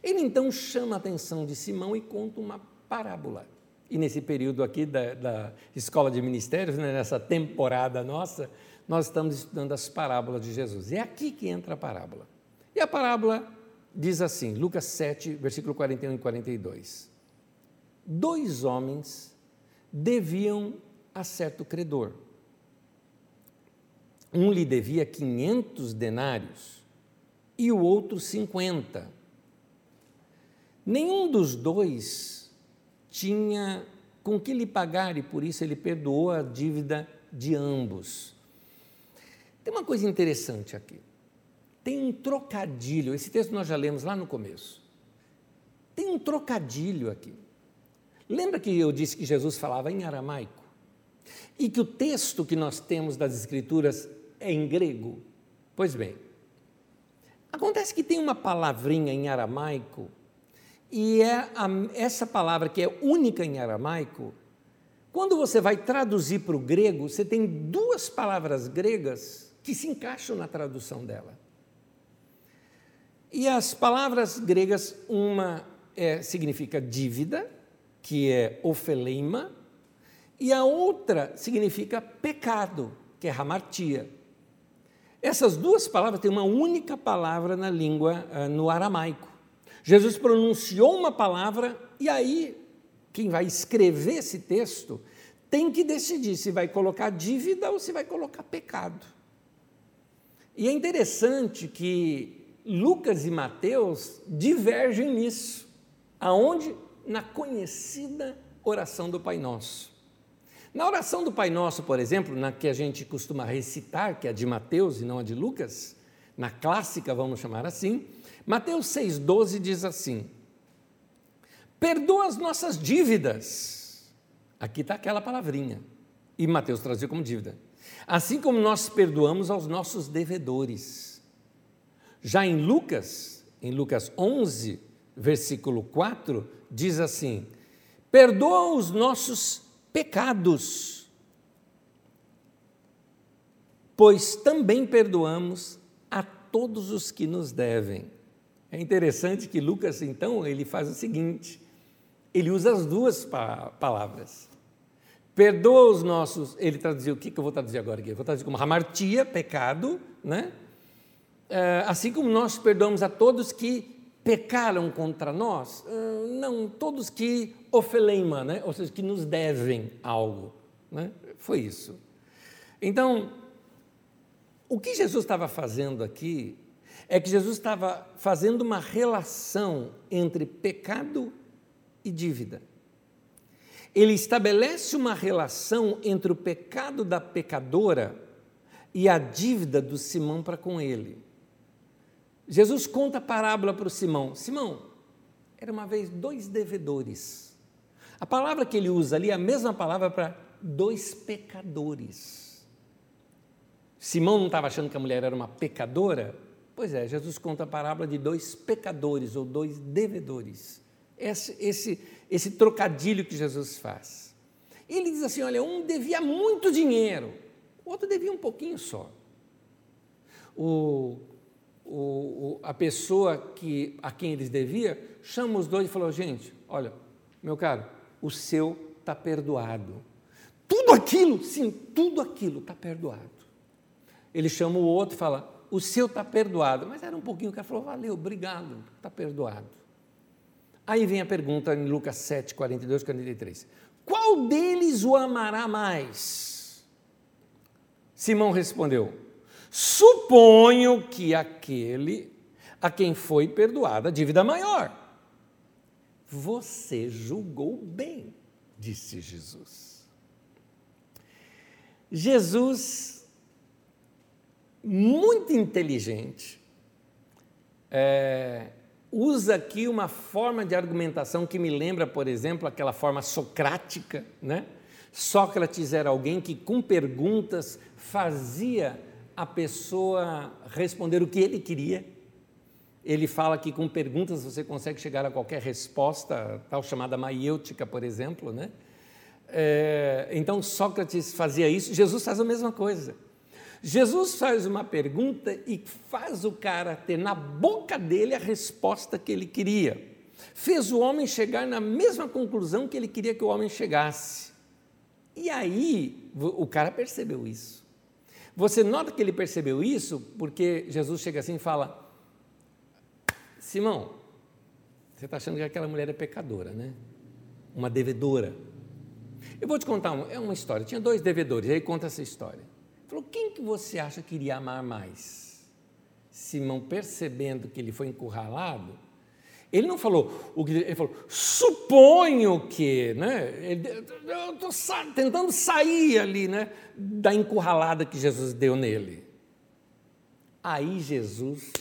Ele então chama a atenção de Simão e conta uma parábola. E nesse período aqui da, da Escola de Ministérios, né, nessa temporada nossa, nós estamos estudando as parábolas de Jesus. É aqui que entra a parábola. E a parábola diz assim, Lucas 7, versículo 41 e 42. Dois homens deviam a certo credor. Um lhe devia 500 denários e o outro 50. Nenhum dos dois tinha com que lhe pagar e por isso ele perdoou a dívida de ambos. Tem uma coisa interessante aqui. Tem um trocadilho, esse texto nós já lemos lá no começo. Tem um trocadilho aqui. Lembra que eu disse que Jesus falava em aramaico? E que o texto que nós temos das Escrituras é em grego? Pois bem, acontece que tem uma palavrinha em aramaico, e é a, essa palavra que é única em aramaico, quando você vai traduzir para o grego, você tem duas palavras gregas que se encaixam na tradução dela. E as palavras gregas, uma é, significa dívida, que é ofeleima, e a outra significa pecado, que é hamartia. Essas duas palavras têm uma única palavra na língua, ah, no aramaico. Jesus pronunciou uma palavra e aí quem vai escrever esse texto tem que decidir se vai colocar dívida ou se vai colocar pecado. E é interessante que Lucas e Mateus divergem nisso. Aonde? Na conhecida oração do Pai Nosso. Na oração do Pai Nosso, por exemplo, na que a gente costuma recitar, que é a de Mateus e não a de Lucas, na clássica, vamos chamar assim, Mateus 6,12 diz assim: Perdoa as nossas dívidas. Aqui está aquela palavrinha. E Mateus traduziu como dívida. Assim como nós perdoamos aos nossos devedores. Já em Lucas, em Lucas 11, versículo 4, diz assim: Perdoa os nossos pecados, pois também perdoamos a todos os que nos devem. É interessante que Lucas, então, ele faz o seguinte: ele usa as duas pa palavras. Perdoa os nossos. Ele traduziu, o que, que eu vou traduzir agora aqui? Eu vou traduzir como hamartia, pecado, né? É, assim como nós perdoamos a todos que pecaram contra nós, ah, não, todos que ofeleima, né? ou seja, que nos devem algo. Né? Foi isso. Então, o que Jesus estava fazendo aqui é que Jesus estava fazendo uma relação entre pecado e dívida. Ele estabelece uma relação entre o pecado da pecadora e a dívida do Simão para com ele. Jesus conta a parábola para o Simão: Simão, era uma vez dois devedores. A palavra que ele usa ali é a mesma palavra para dois pecadores. Simão não estava achando que a mulher era uma pecadora? Pois é, Jesus conta a parábola de dois pecadores ou dois devedores. Esse, esse, esse trocadilho que Jesus faz. Ele diz assim: olha, um devia muito dinheiro, o outro devia um pouquinho só. O o, o, a pessoa que, a quem eles devia, chama os dois e falou: gente, olha, meu caro, o seu está perdoado. Tudo aquilo, sim, tudo aquilo está perdoado. Ele chama o outro e fala: o seu está perdoado. Mas era um pouquinho, o cara falou: valeu, obrigado, está perdoado. Aí vem a pergunta em Lucas 7, 42, 43. Qual deles o amará mais? Simão respondeu: Suponho que aquele a quem foi perdoada a dívida maior. Você julgou bem, disse Jesus. Jesus, muito inteligente, é, usa aqui uma forma de argumentação que me lembra, por exemplo, aquela forma socrática, né? Sócrates era alguém que, com perguntas, fazia a pessoa responder o que ele queria. Ele fala que com perguntas você consegue chegar a qualquer resposta, tal chamada maiêutica, por exemplo. Né? É, então Sócrates fazia isso, Jesus faz a mesma coisa. Jesus faz uma pergunta e faz o cara ter na boca dele a resposta que ele queria. Fez o homem chegar na mesma conclusão que ele queria que o homem chegasse. E aí o cara percebeu isso. Você nota que ele percebeu isso porque Jesus chega assim e fala: Simão, você está achando que aquela mulher é pecadora, né? Uma devedora. Eu vou te contar uma, é uma história. Tinha dois devedores, aí conta essa história. Falou: quem que você acha que iria amar mais? Simão, percebendo que ele foi encurralado, ele não falou o que ele falou, suponho que, né? eu estou tentando sair ali, né? Da encurralada que Jesus deu nele. Aí Jesus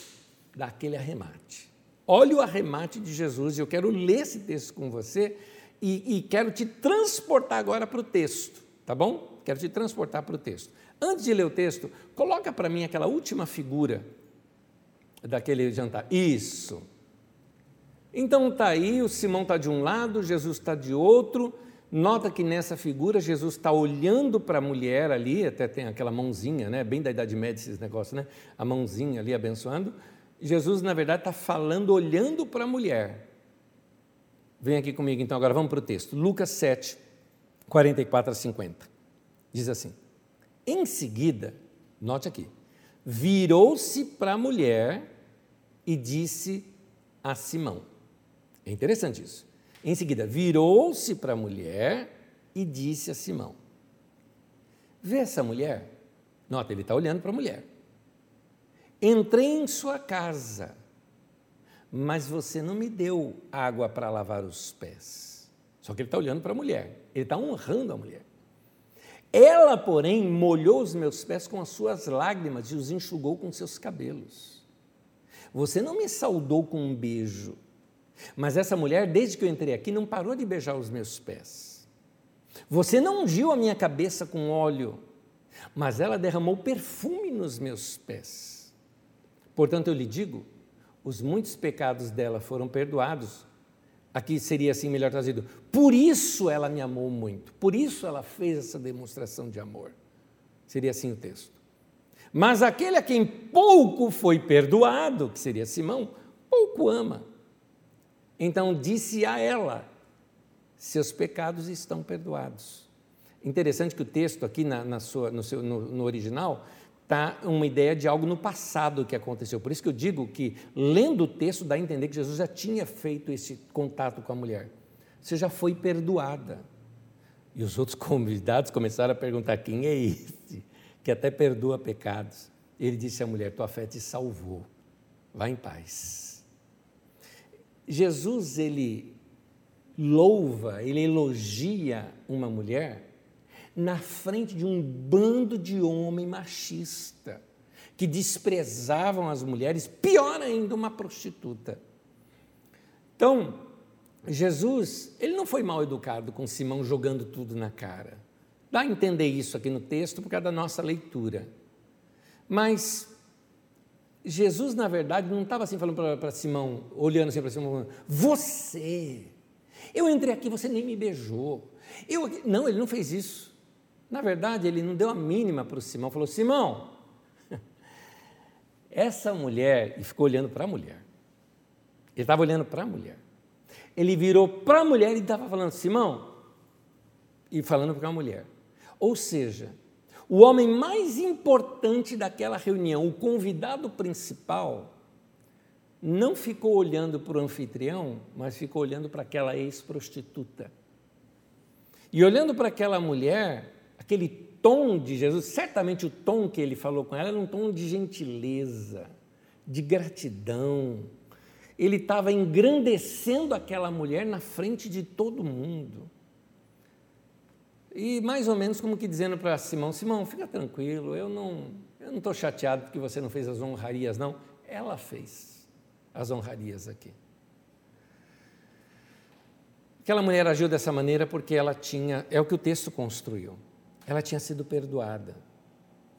dá aquele arremate. Olha o arremate de Jesus, e eu quero ler esse texto com você e, e quero te transportar agora para o texto, tá bom? Quero te transportar para o texto. Antes de ler o texto, coloca para mim aquela última figura daquele jantar. Isso. Então está aí, o Simão está de um lado, Jesus está de outro. Nota que nessa figura Jesus está olhando para a mulher ali, até tem aquela mãozinha, né? bem da Idade Média esses negócios, né? a mãozinha ali abençoando. Jesus, na verdade, está falando, olhando para a mulher. Vem aqui comigo, então, agora vamos para o texto. Lucas 7, 44 a 50. Diz assim: Em seguida, note aqui, virou-se para a mulher e disse a Simão. É interessante isso. Em seguida, virou-se para a mulher e disse a Simão: Vê essa mulher? Nota, ele está olhando para a mulher. Entrei em sua casa, mas você não me deu água para lavar os pés. Só que ele está olhando para a mulher, ele está honrando a mulher. Ela, porém, molhou os meus pés com as suas lágrimas e os enxugou com seus cabelos. Você não me saudou com um beijo, mas essa mulher, desde que eu entrei aqui, não parou de beijar os meus pés. Você não ungiu a minha cabeça com óleo, mas ela derramou perfume nos meus pés. Portanto, eu lhe digo: os muitos pecados dela foram perdoados. Aqui seria assim melhor trazido. Por isso ela me amou muito. Por isso ela fez essa demonstração de amor. Seria assim o texto. Mas aquele a quem pouco foi perdoado, que seria Simão, pouco ama. Então disse a ela: seus pecados estão perdoados. Interessante que o texto aqui na, na sua, no, seu, no, no original está uma ideia de algo no passado que aconteceu. Por isso que eu digo que, lendo o texto, dá a entender que Jesus já tinha feito esse contato com a mulher. Você já foi perdoada. E os outros convidados começaram a perguntar: quem é esse que até perdoa pecados? Ele disse à mulher: tua fé te salvou. Vá em paz. Jesus, ele louva, ele elogia uma mulher na frente de um bando de homem machista que desprezavam as mulheres, pior ainda, uma prostituta. Então, Jesus, ele não foi mal educado com Simão jogando tudo na cara. Dá a entender isso aqui no texto por causa da nossa leitura. Mas Jesus, na verdade, não estava assim falando para Simão, olhando assim para Simão, você, eu entrei aqui, você nem me beijou. Eu, não, ele não fez isso. Na verdade, ele não deu a mínima para o Simão, falou: Simão, essa mulher, e ficou olhando para a mulher. Ele estava olhando para a mulher. Ele virou para a mulher e estava falando: Simão, e falando para a mulher. Ou seja, o homem mais importante daquela reunião, o convidado principal, não ficou olhando para o anfitrião, mas ficou olhando para aquela ex-prostituta. E olhando para aquela mulher, aquele tom de Jesus, certamente o tom que ele falou com ela era um tom de gentileza, de gratidão. Ele estava engrandecendo aquela mulher na frente de todo mundo. E mais ou menos como que dizendo para Simão, Simão, fica tranquilo, eu não eu não estou chateado porque você não fez as honrarias, não. Ela fez as honrarias aqui. Aquela mulher agiu dessa maneira porque ela tinha, é o que o texto construiu, ela tinha sido perdoada.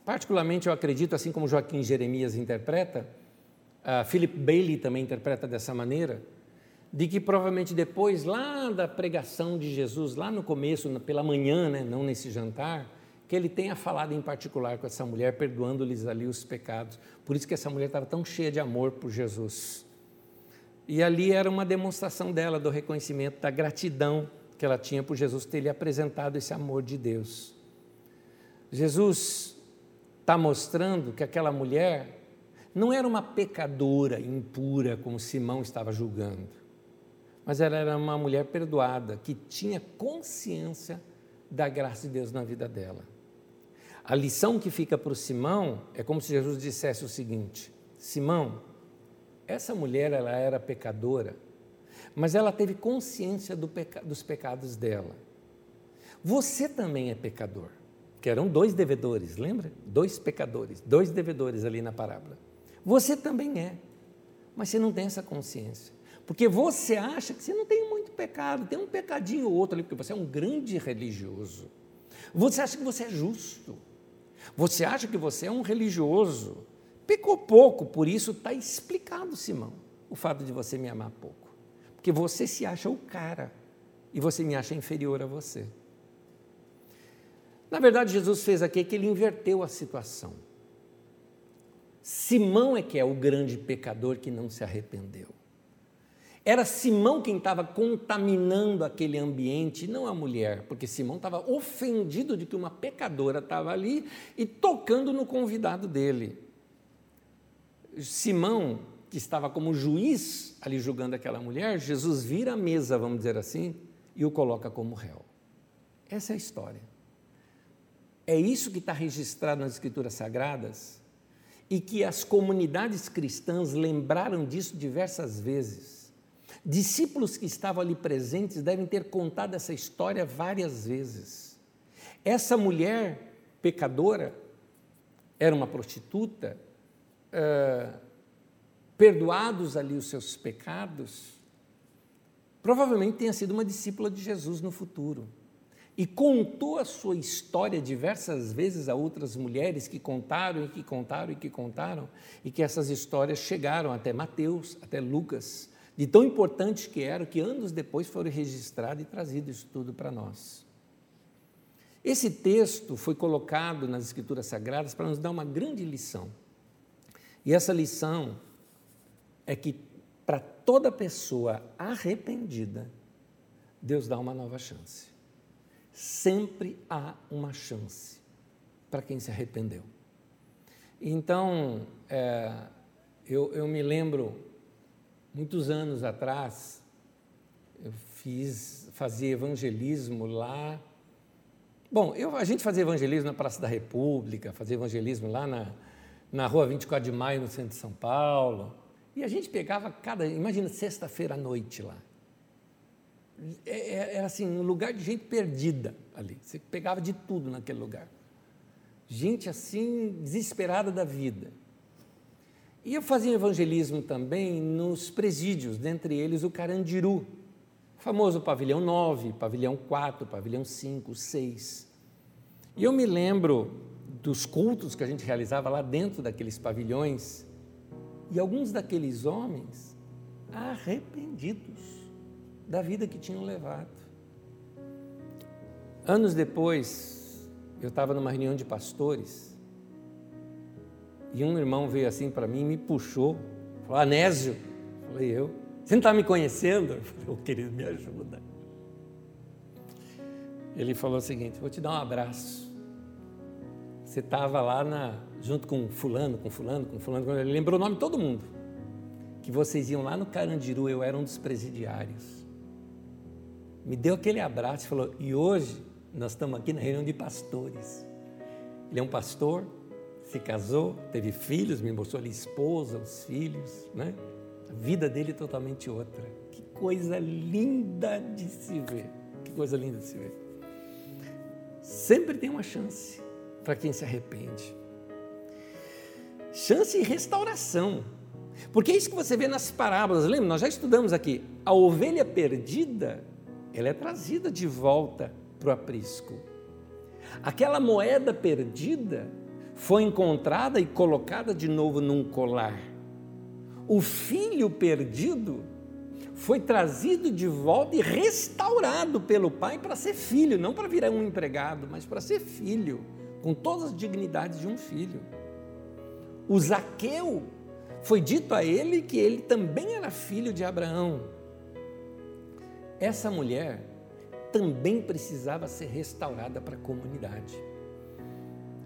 Particularmente eu acredito, assim como Joaquim Jeremias interpreta, a Philip Bailey também interpreta dessa maneira, de que provavelmente depois, lá da pregação de Jesus, lá no começo, pela manhã, né, não nesse jantar, que ele tenha falado em particular com essa mulher, perdoando-lhes ali os pecados. Por isso que essa mulher estava tão cheia de amor por Jesus. E ali era uma demonstração dela do reconhecimento, da gratidão que ela tinha por Jesus ter lhe apresentado esse amor de Deus. Jesus está mostrando que aquela mulher não era uma pecadora impura, como Simão estava julgando, mas ela era uma mulher perdoada, que tinha consciência da graça de Deus na vida dela. A lição que fica para o Simão é como se Jesus dissesse o seguinte: Simão, essa mulher ela era pecadora, mas ela teve consciência do peca dos pecados dela. Você também é pecador, que eram dois devedores, lembra? Dois pecadores, dois devedores ali na parábola. Você também é, mas você não tem essa consciência. Porque você acha que você não tem muito pecado, tem um pecadinho ou outro ali, porque você é um grande religioso. Você acha que você é justo. Você acha que você é um religioso. Pecou pouco, por isso está explicado, Simão, o fato de você me amar pouco. Porque você se acha o cara e você me acha inferior a você. Na verdade, Jesus fez aqui que ele inverteu a situação. Simão é que é o grande pecador que não se arrependeu. Era Simão quem estava contaminando aquele ambiente, não a mulher, porque Simão estava ofendido de que uma pecadora estava ali e tocando no convidado dele. Simão, que estava como juiz ali julgando aquela mulher, Jesus vira a mesa, vamos dizer assim, e o coloca como réu. Essa é a história. É isso que está registrado nas Escrituras Sagradas e que as comunidades cristãs lembraram disso diversas vezes. Discípulos que estavam ali presentes devem ter contado essa história várias vezes. Essa mulher pecadora era uma prostituta, uh, perdoados ali os seus pecados, provavelmente tenha sido uma discípula de Jesus no futuro e contou a sua história diversas vezes a outras mulheres que contaram e que contaram e que contaram, e que essas histórias chegaram até Mateus, até Lucas, de tão importantes que eram, que anos depois foram registrados e trazido isso tudo para nós. Esse texto foi colocado nas Escrituras Sagradas para nos dar uma grande lição. E essa lição é que para toda pessoa arrependida, Deus dá uma nova chance sempre há uma chance para quem se arrependeu. Então, é, eu, eu me lembro, muitos anos atrás, eu fiz, fazia evangelismo lá. Bom, eu, a gente fazia evangelismo na Praça da República, fazia evangelismo lá na, na Rua 24 de Maio, no centro de São Paulo. E a gente pegava cada. Imagina, sexta-feira à noite lá. É, é, era assim, um lugar de gente perdida ali. Você pegava de tudo naquele lugar. Gente assim, desesperada da vida. E eu fazia evangelismo também nos presídios, dentre eles o Carandiru, famoso pavilhão 9, pavilhão 4, pavilhão 5, 6. E eu me lembro dos cultos que a gente realizava lá dentro daqueles pavilhões, e alguns daqueles homens arrependidos da vida que tinham levado. Anos depois, eu estava numa reunião de pastores e um irmão veio assim para mim e me puxou, falou: Anésio, falei eu, você não está me conhecendo? Eu falei: Ô oh, querido, me ajuda. Ele falou o seguinte: vou te dar um abraço. Você estava lá na, junto com fulano, com fulano, com fulano, ele lembrou o nome de todo mundo. Que vocês iam lá no Carandiru, eu era um dos presidiários me deu aquele abraço e falou: E hoje nós estamos aqui na reunião de pastores. Ele é um pastor, se casou, teve filhos, me mostrou a esposa, os filhos, né? A vida dele é totalmente outra. Que coisa linda de se ver. Que coisa linda de se ver. Sempre tem uma chance para quem se arrepende. Chance e restauração. Porque é isso que você vê nas parábolas. Lembra? Nós já estudamos aqui. A ovelha perdida ela é trazida de volta para o aprisco. Aquela moeda perdida foi encontrada e colocada de novo num colar. O filho perdido foi trazido de volta e restaurado pelo pai para ser filho, não para virar um empregado, mas para ser filho, com todas as dignidades de um filho. O Zaqueu foi dito a ele que ele também era filho de Abraão. Essa mulher também precisava ser restaurada para a comunidade.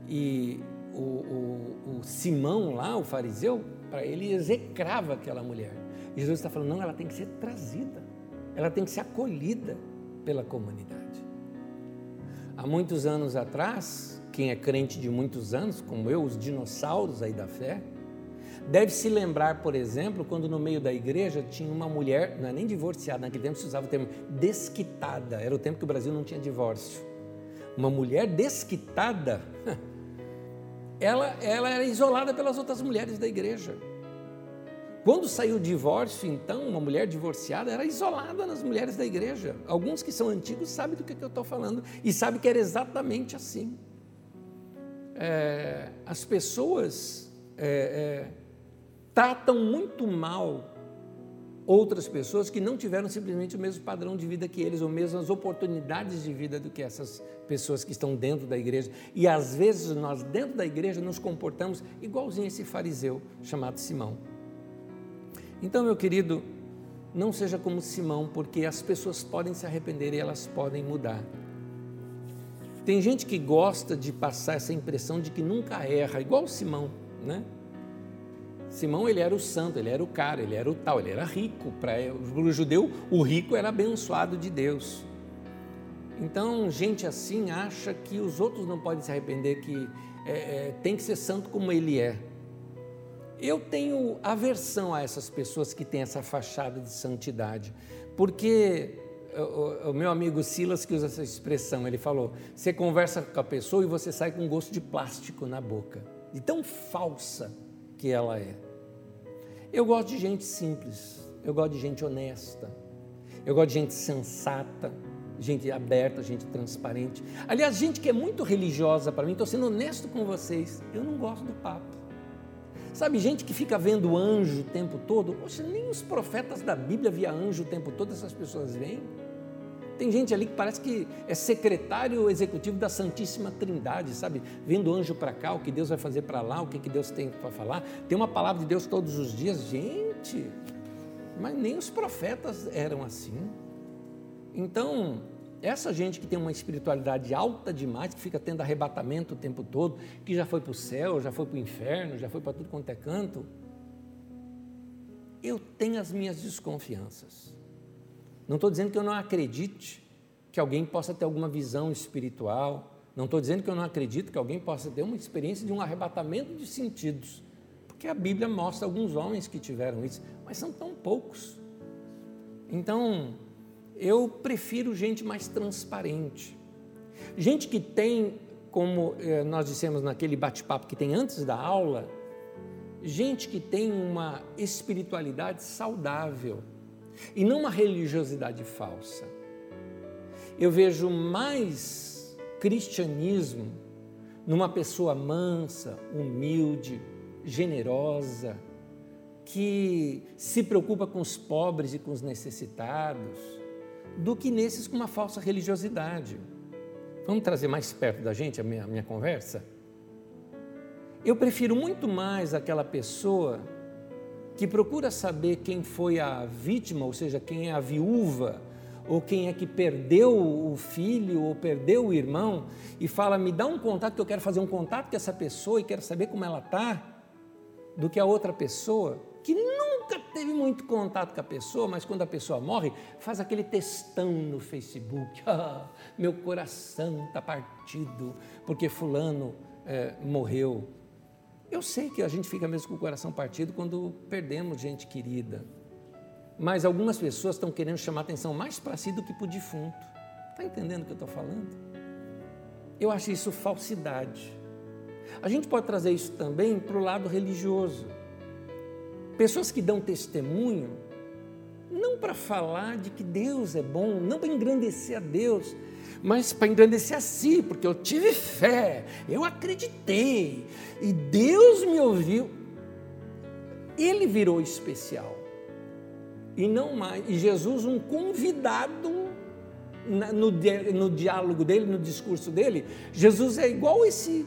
E o, o, o Simão lá, o fariseu, para ele execrava aquela mulher. Jesus está falando, não, ela tem que ser trazida, ela tem que ser acolhida pela comunidade. Há muitos anos atrás, quem é crente de muitos anos, como eu, os dinossauros aí da fé, deve se lembrar, por exemplo, quando no meio da igreja tinha uma mulher, não é nem divorciada, naquele tempo se usava o termo desquitada, era o tempo que o Brasil não tinha divórcio. Uma mulher desquitada, ela, ela era isolada pelas outras mulheres da igreja. Quando saiu o divórcio, então, uma mulher divorciada era isolada nas mulheres da igreja. Alguns que são antigos sabem do que, que eu estou falando e sabem que era exatamente assim é, as pessoas é, é, tratam muito mal outras pessoas que não tiveram simplesmente o mesmo padrão de vida que eles, ou mesmas oportunidades de vida do que essas pessoas que estão dentro da igreja. E às vezes nós, dentro da igreja, nos comportamos igualzinho esse fariseu chamado Simão. Então, meu querido, não seja como Simão, porque as pessoas podem se arrepender e elas podem mudar. Tem gente que gosta de passar essa impressão de que nunca erra, igual Simão, né? Simão ele era o santo, ele era o cara, ele era o tal, ele era rico. Para o judeu, o rico era abençoado de Deus. Então, gente assim acha que os outros não podem se arrepender, que é, é, tem que ser santo como ele é. Eu tenho aversão a essas pessoas que têm essa fachada de santidade, porque o, o, meu amigo Silas que usa essa expressão, ele falou: você conversa com a pessoa e você sai com gosto de plástico na boca, de tão falsa que ela é. Eu gosto de gente simples, eu gosto de gente honesta, eu gosto de gente sensata, gente aberta, gente transparente. Aliás, gente que é muito religiosa para mim, estou sendo honesto com vocês, eu não gosto do papo. Sabe, gente que fica vendo anjo o tempo todo, poxa, nem os profetas da Bíblia via anjo o tempo todo, essas pessoas vêm. Tem gente ali que parece que é secretário executivo da Santíssima Trindade, sabe? Vendo anjo para cá, o que Deus vai fazer para lá, o que, que Deus tem para falar. Tem uma palavra de Deus todos os dias. Gente, mas nem os profetas eram assim. Então, essa gente que tem uma espiritualidade alta demais, que fica tendo arrebatamento o tempo todo, que já foi para o céu, já foi para o inferno, já foi para tudo quanto é canto, eu tenho as minhas desconfianças. Não estou dizendo que eu não acredite que alguém possa ter alguma visão espiritual. Não estou dizendo que eu não acredito que alguém possa ter uma experiência de um arrebatamento de sentidos. Porque a Bíblia mostra alguns homens que tiveram isso, mas são tão poucos. Então, eu prefiro gente mais transparente. Gente que tem, como eh, nós dissemos naquele bate-papo que tem antes da aula, gente que tem uma espiritualidade saudável e não uma religiosidade falsa. Eu vejo mais cristianismo numa pessoa mansa, humilde, generosa, que se preocupa com os pobres e com os necessitados, do que nesses com uma falsa religiosidade. Vamos trazer mais perto da gente a minha, a minha conversa? Eu prefiro muito mais aquela pessoa que procura saber quem foi a vítima, ou seja, quem é a viúva, ou quem é que perdeu o filho ou perdeu o irmão, e fala: me dá um contato, que eu quero fazer um contato com essa pessoa e quero saber como ela está, do que a outra pessoa, que nunca teve muito contato com a pessoa, mas quando a pessoa morre, faz aquele textão no Facebook: ah, meu coração está partido, porque Fulano é, morreu. Eu sei que a gente fica mesmo com o coração partido quando perdemos gente querida. Mas algumas pessoas estão querendo chamar atenção mais para si do que para o defunto. Está entendendo o que eu estou falando? Eu acho isso falsidade. A gente pode trazer isso também para o lado religioso. Pessoas que dão testemunho, não para falar de que Deus é bom, não para engrandecer a Deus, mas para engrandecer a si, porque eu tive fé, eu acreditei e Deus me ouviu. Ele virou especial e não mais. E Jesus, um convidado no, no diálogo dele, no discurso dele, Jesus é igual esse.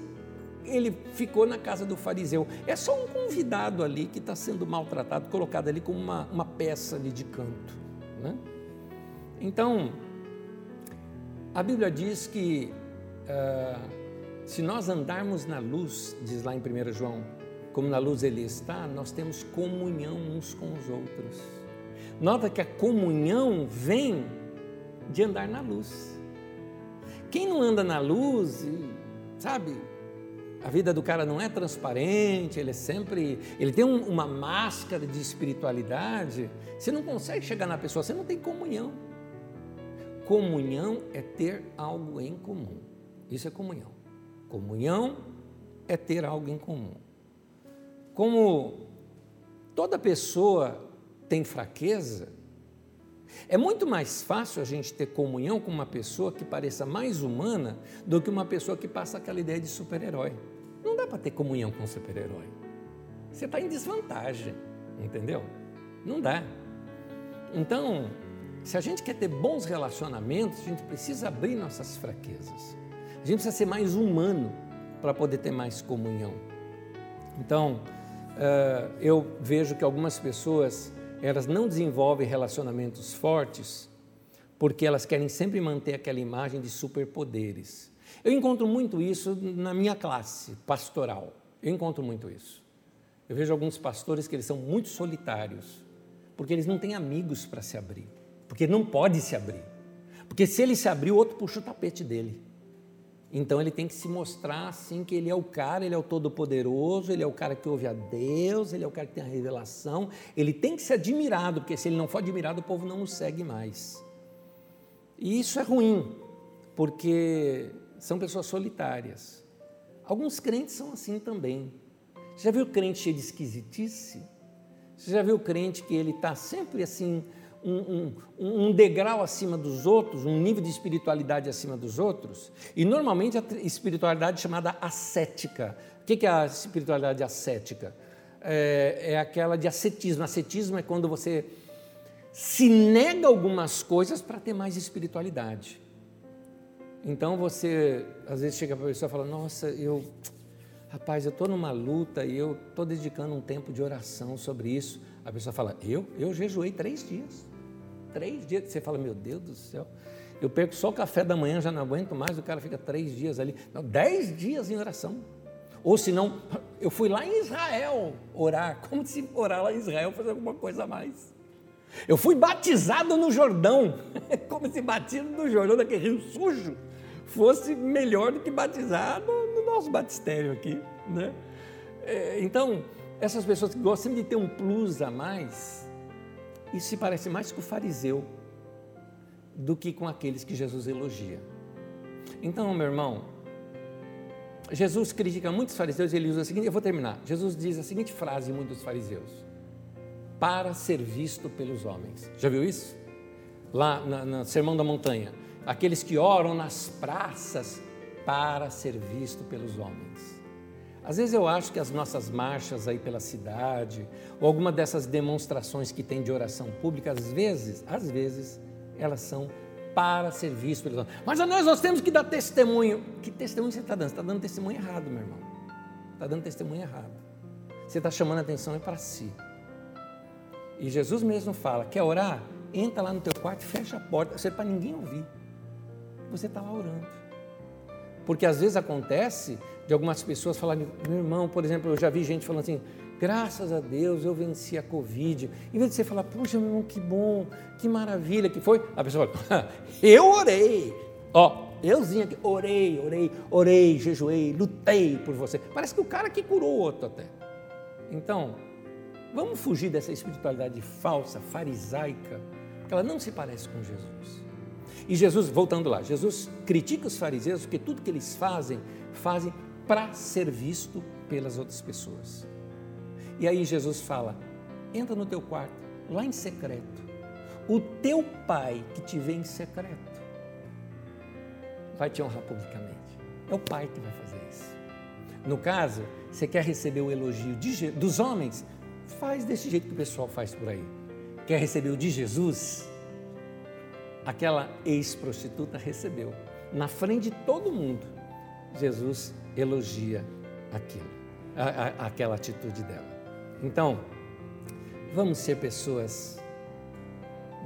Ele ficou na casa do fariseu. É só um convidado ali que está sendo maltratado, colocado ali como uma, uma peça ali de canto. Né? Então, a Bíblia diz que uh, Se nós andarmos na luz, diz lá em 1 João, como na luz ele está, nós temos comunhão uns com os outros. Nota que a comunhão vem de andar na luz. Quem não anda na luz, sabe, a vida do cara não é transparente, ele é sempre, ele tem um, uma máscara de espiritualidade, você não consegue chegar na pessoa, você não tem comunhão. Comunhão é ter algo em comum. Isso é comunhão. Comunhão é ter algo em comum. Como toda pessoa tem fraqueza, é muito mais fácil a gente ter comunhão com uma pessoa que pareça mais humana do que uma pessoa que passa aquela ideia de super-herói. Não dá para ter comunhão com um super-herói. Você está em desvantagem, entendeu? Não dá. Então, se a gente quer ter bons relacionamentos, a gente precisa abrir nossas fraquezas. A gente precisa ser mais humano para poder ter mais comunhão. Então, uh, eu vejo que algumas pessoas elas não desenvolvem relacionamentos fortes porque elas querem sempre manter aquela imagem de superpoderes. Eu encontro muito isso na minha classe pastoral. Eu encontro muito isso. Eu vejo alguns pastores que eles são muito solitários, porque eles não têm amigos para se abrir, porque não pode se abrir. Porque se ele se abrir, o outro puxa o tapete dele. Então ele tem que se mostrar assim que ele é o cara, ele é o todo-poderoso, ele é o cara que ouve a Deus, ele é o cara que tem a revelação. Ele tem que ser admirado, porque se ele não for admirado, o povo não o segue mais. E isso é ruim, porque são pessoas solitárias. Alguns crentes são assim também. Você já viu crente cheio de esquisitice? Você já viu crente que ele está sempre assim, um, um, um, degrau acima dos outros, um nível de espiritualidade acima dos outros? E normalmente a espiritualidade chamada ascética. O que é a espiritualidade ascética? É, é aquela de ascetismo. Ascetismo é quando você se nega algumas coisas para ter mais espiritualidade. Então você, às vezes, chega para a pessoa e fala: Nossa, eu, rapaz, eu estou numa luta e eu estou dedicando um tempo de oração sobre isso. A pessoa fala: Eu? Eu jejuei três dias. Três dias. Você fala: Meu Deus do céu. Eu perco só o café da manhã, já não aguento mais. O cara fica três dias ali. Não, dez dias em oração. Ou se não, eu fui lá em Israel orar. Como se orar lá em Israel fosse alguma coisa a mais. Eu fui batizado no Jordão. Como se batismo no Jordão, daquele rio sujo fosse melhor do que batizar no, no nosso batistério aqui. Né? É, então, essas pessoas que gostam de ter um plus a mais, isso se parece mais com o fariseu do que com aqueles que Jesus elogia. Então, meu irmão, Jesus critica muitos fariseus e ele usa a seguinte, eu vou terminar. Jesus diz a seguinte frase em muitos fariseus: para ser visto pelos homens. Já viu isso? Lá no Sermão da Montanha aqueles que oram nas praças para ser visto pelos homens. Às vezes eu acho que as nossas marchas aí pela cidade, ou alguma dessas demonstrações que tem de oração pública, às vezes, às vezes, elas são para ser visto pelos homens. Mas nós, nós temos que dar testemunho. Que testemunho você está dando? Você está dando testemunho errado, meu irmão. Está dando testemunho errado. Você está chamando a atenção é para si. E Jesus mesmo fala: quer orar? Entra lá no teu quarto e fecha a porta. Isso é para ninguém ouvir você está lá orando. Porque às vezes acontece de algumas pessoas falarem, meu irmão, por exemplo, eu já vi gente falando assim, graças a Deus eu venci a Covid. Em vez de você falar, puxa, meu irmão, que bom, que maravilha que foi, a pessoa fala, eu orei. Ó, euzinho aqui, orei, orei, orei, jejuei, lutei por você. Parece que o cara que curou o outro até. Então, vamos fugir dessa espiritualidade falsa, farisaica, porque ela não se parece com Jesus. E Jesus, voltando lá, Jesus critica os fariseus porque tudo que eles fazem, fazem para ser visto pelas outras pessoas. E aí Jesus fala: entra no teu quarto, lá em secreto. O teu pai que te vê em secreto vai te honrar publicamente. É o pai que vai fazer isso. No caso, você quer receber o elogio de, dos homens? Faz desse jeito que o pessoal faz por aí. Quer receber o de Jesus? aquela ex-prostituta recebeu. Na frente de todo mundo, Jesus elogia aquilo, a, a, aquela atitude dela. Então, vamos ser pessoas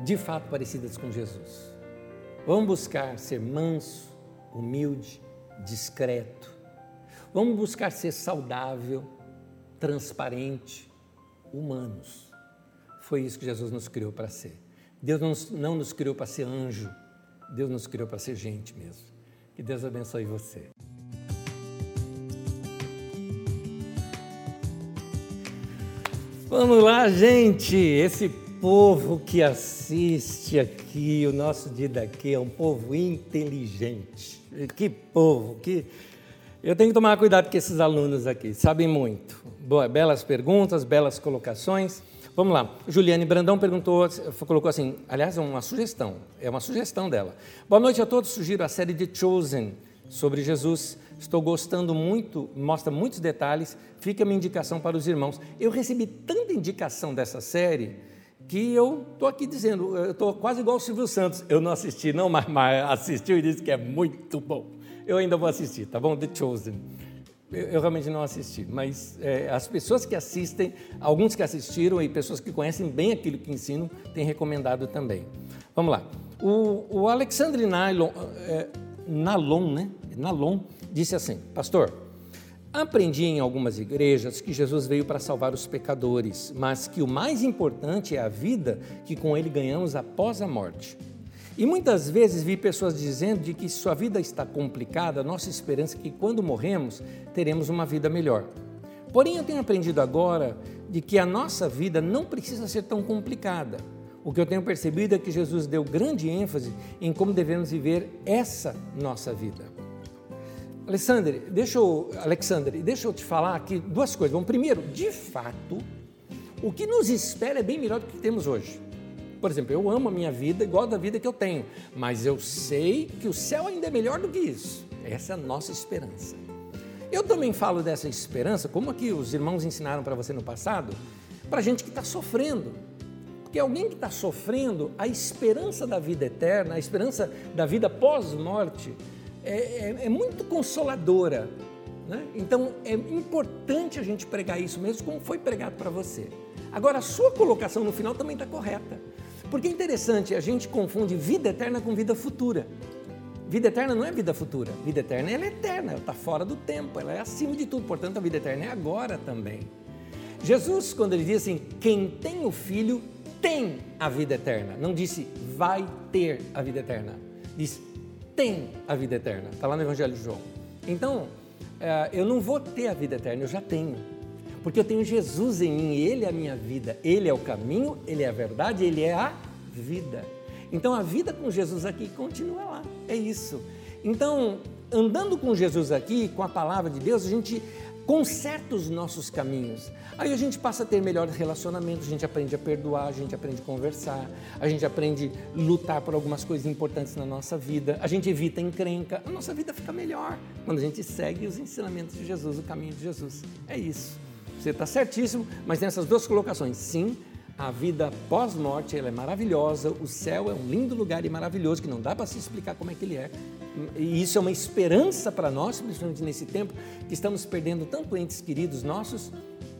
de fato parecidas com Jesus. Vamos buscar ser manso, humilde, discreto, Vamos buscar ser saudável, transparente, humanos. Foi isso que Jesus nos criou para ser. Deus não nos criou para ser anjo, Deus nos criou para ser gente mesmo. Que Deus abençoe você. Vamos lá, gente. Esse povo que assiste aqui, o nosso dia daqui, é um povo inteligente. Que povo, que. Eu tenho que tomar cuidado com esses alunos aqui, sabem muito. Boa, belas perguntas, belas colocações. Vamos lá. Juliane Brandão perguntou, colocou assim, aliás, é uma sugestão, é uma sugestão dela. Boa noite a todos, sugiro a série de Chosen sobre Jesus. Estou gostando muito, mostra muitos detalhes. Fica a minha indicação para os irmãos. Eu recebi tanta indicação dessa série que eu estou aqui dizendo, eu estou quase igual o Silvio Santos. Eu não assisti, não, mas, mas assistiu e disse que é muito bom. Eu ainda vou assistir, tá bom? The Chosen. Eu, eu realmente não assisti, mas é, as pessoas que assistem, alguns que assistiram e pessoas que conhecem bem aquilo que ensino, têm recomendado também. Vamos lá. O, o Alexandre Nylon, é, Nalon, né? Nalon disse assim, pastor, aprendi em algumas igrejas que Jesus veio para salvar os pecadores, mas que o mais importante é a vida que com ele ganhamos após a morte. E muitas vezes vi pessoas dizendo de que sua vida está complicada, nossa esperança é que quando morremos teremos uma vida melhor. Porém, eu tenho aprendido agora de que a nossa vida não precisa ser tão complicada. O que eu tenho percebido é que Jesus deu grande ênfase em como devemos viver essa nossa vida. Alexandre, deixa eu, Alexandre, deixa eu te falar aqui duas coisas. Bom, primeiro, de fato, o que nos espera é bem melhor do que temos hoje. Por exemplo, eu amo a minha vida igual da vida que eu tenho, mas eu sei que o céu ainda é melhor do que isso. Essa é a nossa esperança. Eu também falo dessa esperança, como aqui os irmãos ensinaram para você no passado, para gente que está sofrendo. Porque alguém que está sofrendo, a esperança da vida eterna, a esperança da vida pós-morte, é, é, é, muito consoladora. Né? Então é importante a gente pregar isso mesmo, como foi pregado para você. Agora, a sua colocação no final também está correta. Porque é interessante, a gente confunde vida eterna com vida futura. Vida eterna não é vida futura. Vida eterna ela é eterna, ela está fora do tempo, ela é acima de tudo. Portanto, a vida eterna é agora também. Jesus, quando ele diz assim, quem tem o filho tem a vida eterna. Não disse vai ter a vida eterna. Diz tem a vida eterna. Está lá no Evangelho de João. Então, eh, eu não vou ter a vida eterna, eu já tenho. Porque eu tenho Jesus em mim, Ele é a minha vida, Ele é o caminho, Ele é a verdade, Ele é a vida. Então a vida com Jesus aqui continua lá, é isso. Então, andando com Jesus aqui, com a palavra de Deus, a gente conserta os nossos caminhos. Aí a gente passa a ter melhores relacionamentos, a gente aprende a perdoar, a gente aprende a conversar, a gente aprende a lutar por algumas coisas importantes na nossa vida, a gente evita encrenca, a nossa vida fica melhor quando a gente segue os ensinamentos de Jesus, o caminho de Jesus. É isso. Você está certíssimo, mas nessas duas colocações, sim, a vida pós-morte é maravilhosa, o céu é um lindo lugar e maravilhoso que não dá para se explicar como é que ele é. E isso é uma esperança para nós, principalmente nesse tempo que estamos perdendo tanto entes queridos nossos,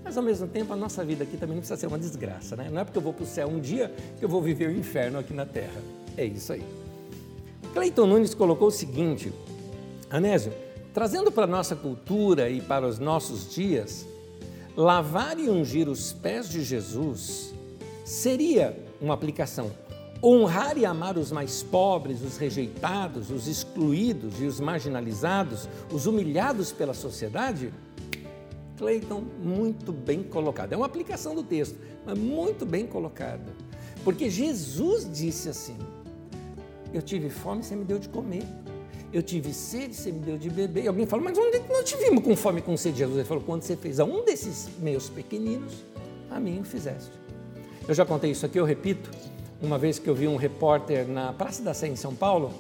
mas ao mesmo tempo a nossa vida aqui também não precisa ser uma desgraça, né? Não é porque eu vou para o céu um dia que eu vou viver o inferno aqui na terra. É isso aí. Cleiton Nunes colocou o seguinte: Anésio, trazendo para a nossa cultura e para os nossos dias, lavar e ungir os pés de Jesus seria uma aplicação. Honrar e amar os mais pobres, os rejeitados, os excluídos e os marginalizados, os humilhados pela sociedade? Cleiton, muito bem colocado. É uma aplicação do texto, mas muito bem colocada. Porque Jesus disse assim: Eu tive fome, você me deu de comer. Eu tive sede, você me deu de beber. E alguém fala, mas onde nós te vimos com fome e com sede? Jesus ele falou, quando você fez a um desses meus pequeninos, a mim o fizeste. Eu já contei isso aqui, eu repito. Uma vez que eu vi um repórter na Praça da Sé, em São Paulo,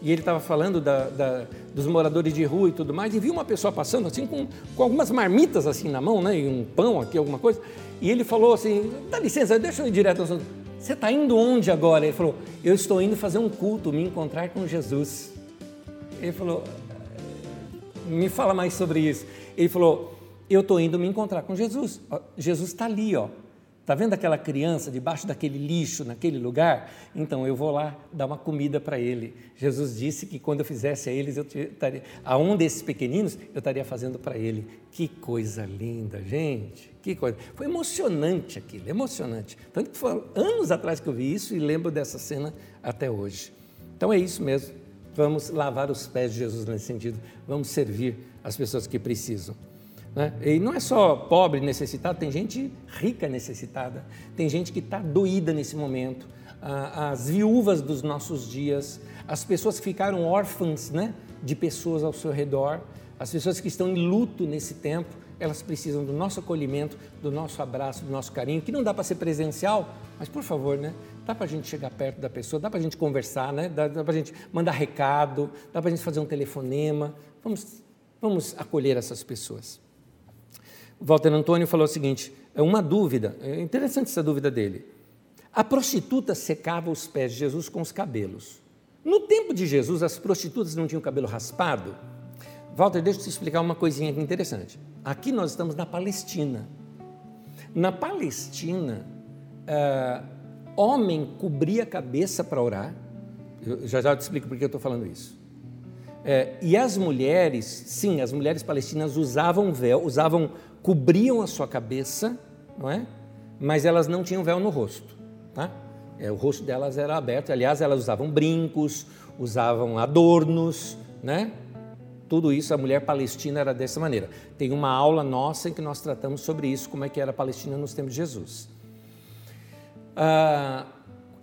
e ele estava falando da, da, dos moradores de rua e tudo mais, e viu uma pessoa passando assim com, com algumas marmitas assim na mão, né, e um pão aqui, alguma coisa, e ele falou assim, dá licença, deixa eu ir direto ao assunto. Você está indo onde agora? Ele falou, eu estou indo fazer um culto, me encontrar com Jesus. Ele falou: Me fala mais sobre isso. Ele falou: Eu estou indo me encontrar com Jesus. Jesus está ali, ó. Está vendo aquela criança debaixo daquele lixo, naquele lugar? Então eu vou lá dar uma comida para ele. Jesus disse que quando eu fizesse a eles, eu estaria, a um desses pequeninos, eu estaria fazendo para ele. Que coisa linda, gente. Que coisa. Foi emocionante aquilo, emocionante. Tanto que foi anos atrás que eu vi isso e lembro dessa cena até hoje. Então é isso mesmo. Vamos lavar os pés de Jesus nesse sentido. Vamos servir as pessoas que precisam. Né? E não é só pobre necessitado, tem gente rica necessitada, tem gente que está doída nesse momento, as viúvas dos nossos dias, as pessoas que ficaram órfãs né, de pessoas ao seu redor, as pessoas que estão em luto nesse tempo, elas precisam do nosso acolhimento, do nosso abraço, do nosso carinho, que não dá para ser presencial, mas por favor, né? Dá para a gente chegar perto da pessoa, dá para a gente conversar, né? Dá, dá para a gente mandar recado, dá para a gente fazer um telefonema. Vamos, vamos acolher essas pessoas. Walter Antônio falou o seguinte: é uma dúvida, é interessante essa dúvida dele. A prostituta secava os pés de Jesus com os cabelos. No tempo de Jesus, as prostitutas não tinham cabelo raspado? Walter, deixa eu te explicar uma coisinha interessante. Aqui nós estamos na Palestina. Na Palestina, uh, homem cobria a cabeça para orar. Eu já já te explico por que eu estou falando isso. É, e as mulheres, sim, as mulheres palestinas usavam véu, usavam cobriam a sua cabeça, não é? Mas elas não tinham véu no rosto, tá? É, o rosto delas era aberto. Aliás, elas usavam brincos, usavam adornos, né? Tudo isso a mulher palestina era dessa maneira. Tem uma aula nossa em que nós tratamos sobre isso, como é que era a Palestina nos tempos de Jesus. Ah,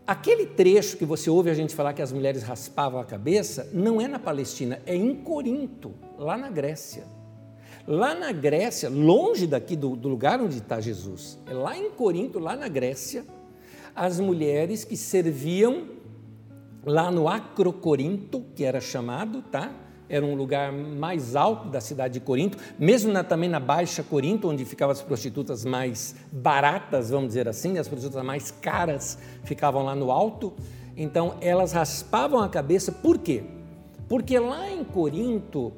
aquele trecho que você ouve a gente falar que as mulheres raspavam a cabeça, não é na Palestina, é em Corinto, lá na Grécia. Lá na Grécia, longe daqui do, do lugar onde está Jesus, é lá em Corinto, lá na Grécia, as mulheres que serviam lá no Acrocorinto, que era chamado, tá? Era um lugar mais alto da cidade de Corinto, mesmo na, também na Baixa Corinto, onde ficavam as prostitutas mais baratas, vamos dizer assim, as prostitutas mais caras ficavam lá no alto. Então elas raspavam a cabeça, por quê? Porque lá em Corinto,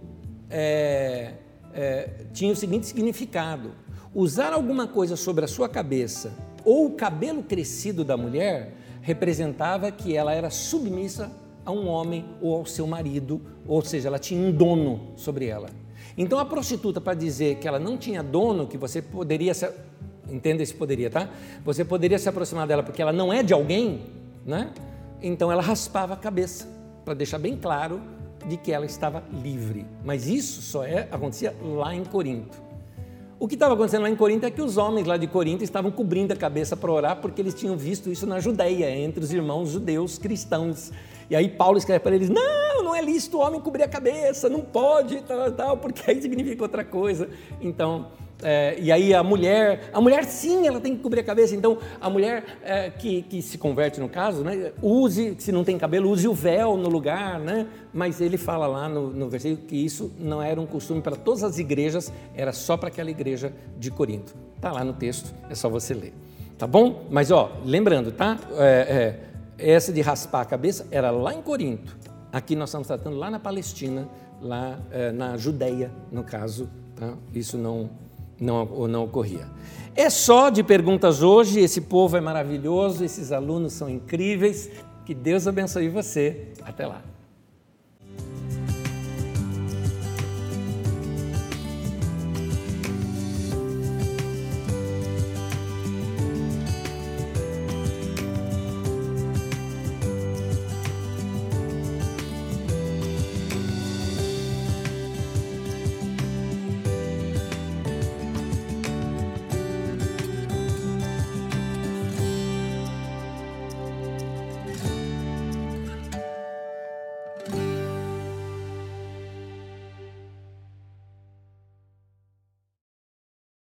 é, é, tinha o seguinte significado: usar alguma coisa sobre a sua cabeça ou o cabelo crescido da mulher representava que ela era submissa a um homem ou ao seu marido, ou seja, ela tinha um dono sobre ela. Então a prostituta, para dizer que ela não tinha dono, que você poderia se. Entenda esse poderia, tá? Você poderia se aproximar dela porque ela não é de alguém, né? Então ela raspava a cabeça, para deixar bem claro de que ela estava livre. Mas isso só é, acontecia lá em Corinto. O que estava acontecendo lá em Corinto é que os homens lá de Corinto estavam cobrindo a cabeça para orar porque eles tinham visto isso na Judéia, entre os irmãos judeus cristãos. E aí Paulo escreve para eles: não, não é lícito o homem cobrir a cabeça, não pode, tal, tal, porque aí significa outra coisa. Então, é, e aí a mulher, a mulher sim, ela tem que cobrir a cabeça. Então a mulher é, que, que se converte no caso, né, use, se não tem cabelo, use o véu no lugar, né? Mas ele fala lá no, no versículo que isso não era um costume para todas as igrejas, era só para aquela igreja de Corinto. Está lá no texto, é só você ler. Tá bom? Mas ó, lembrando, tá? É, é, essa de raspar a cabeça era lá em Corinto. Aqui nós estamos tratando lá na Palestina, lá é, na Judéia, no caso. Tá? Isso não não, não ocorria. É só de perguntas hoje, esse povo é maravilhoso, esses alunos são incríveis. Que Deus abençoe você. Até lá.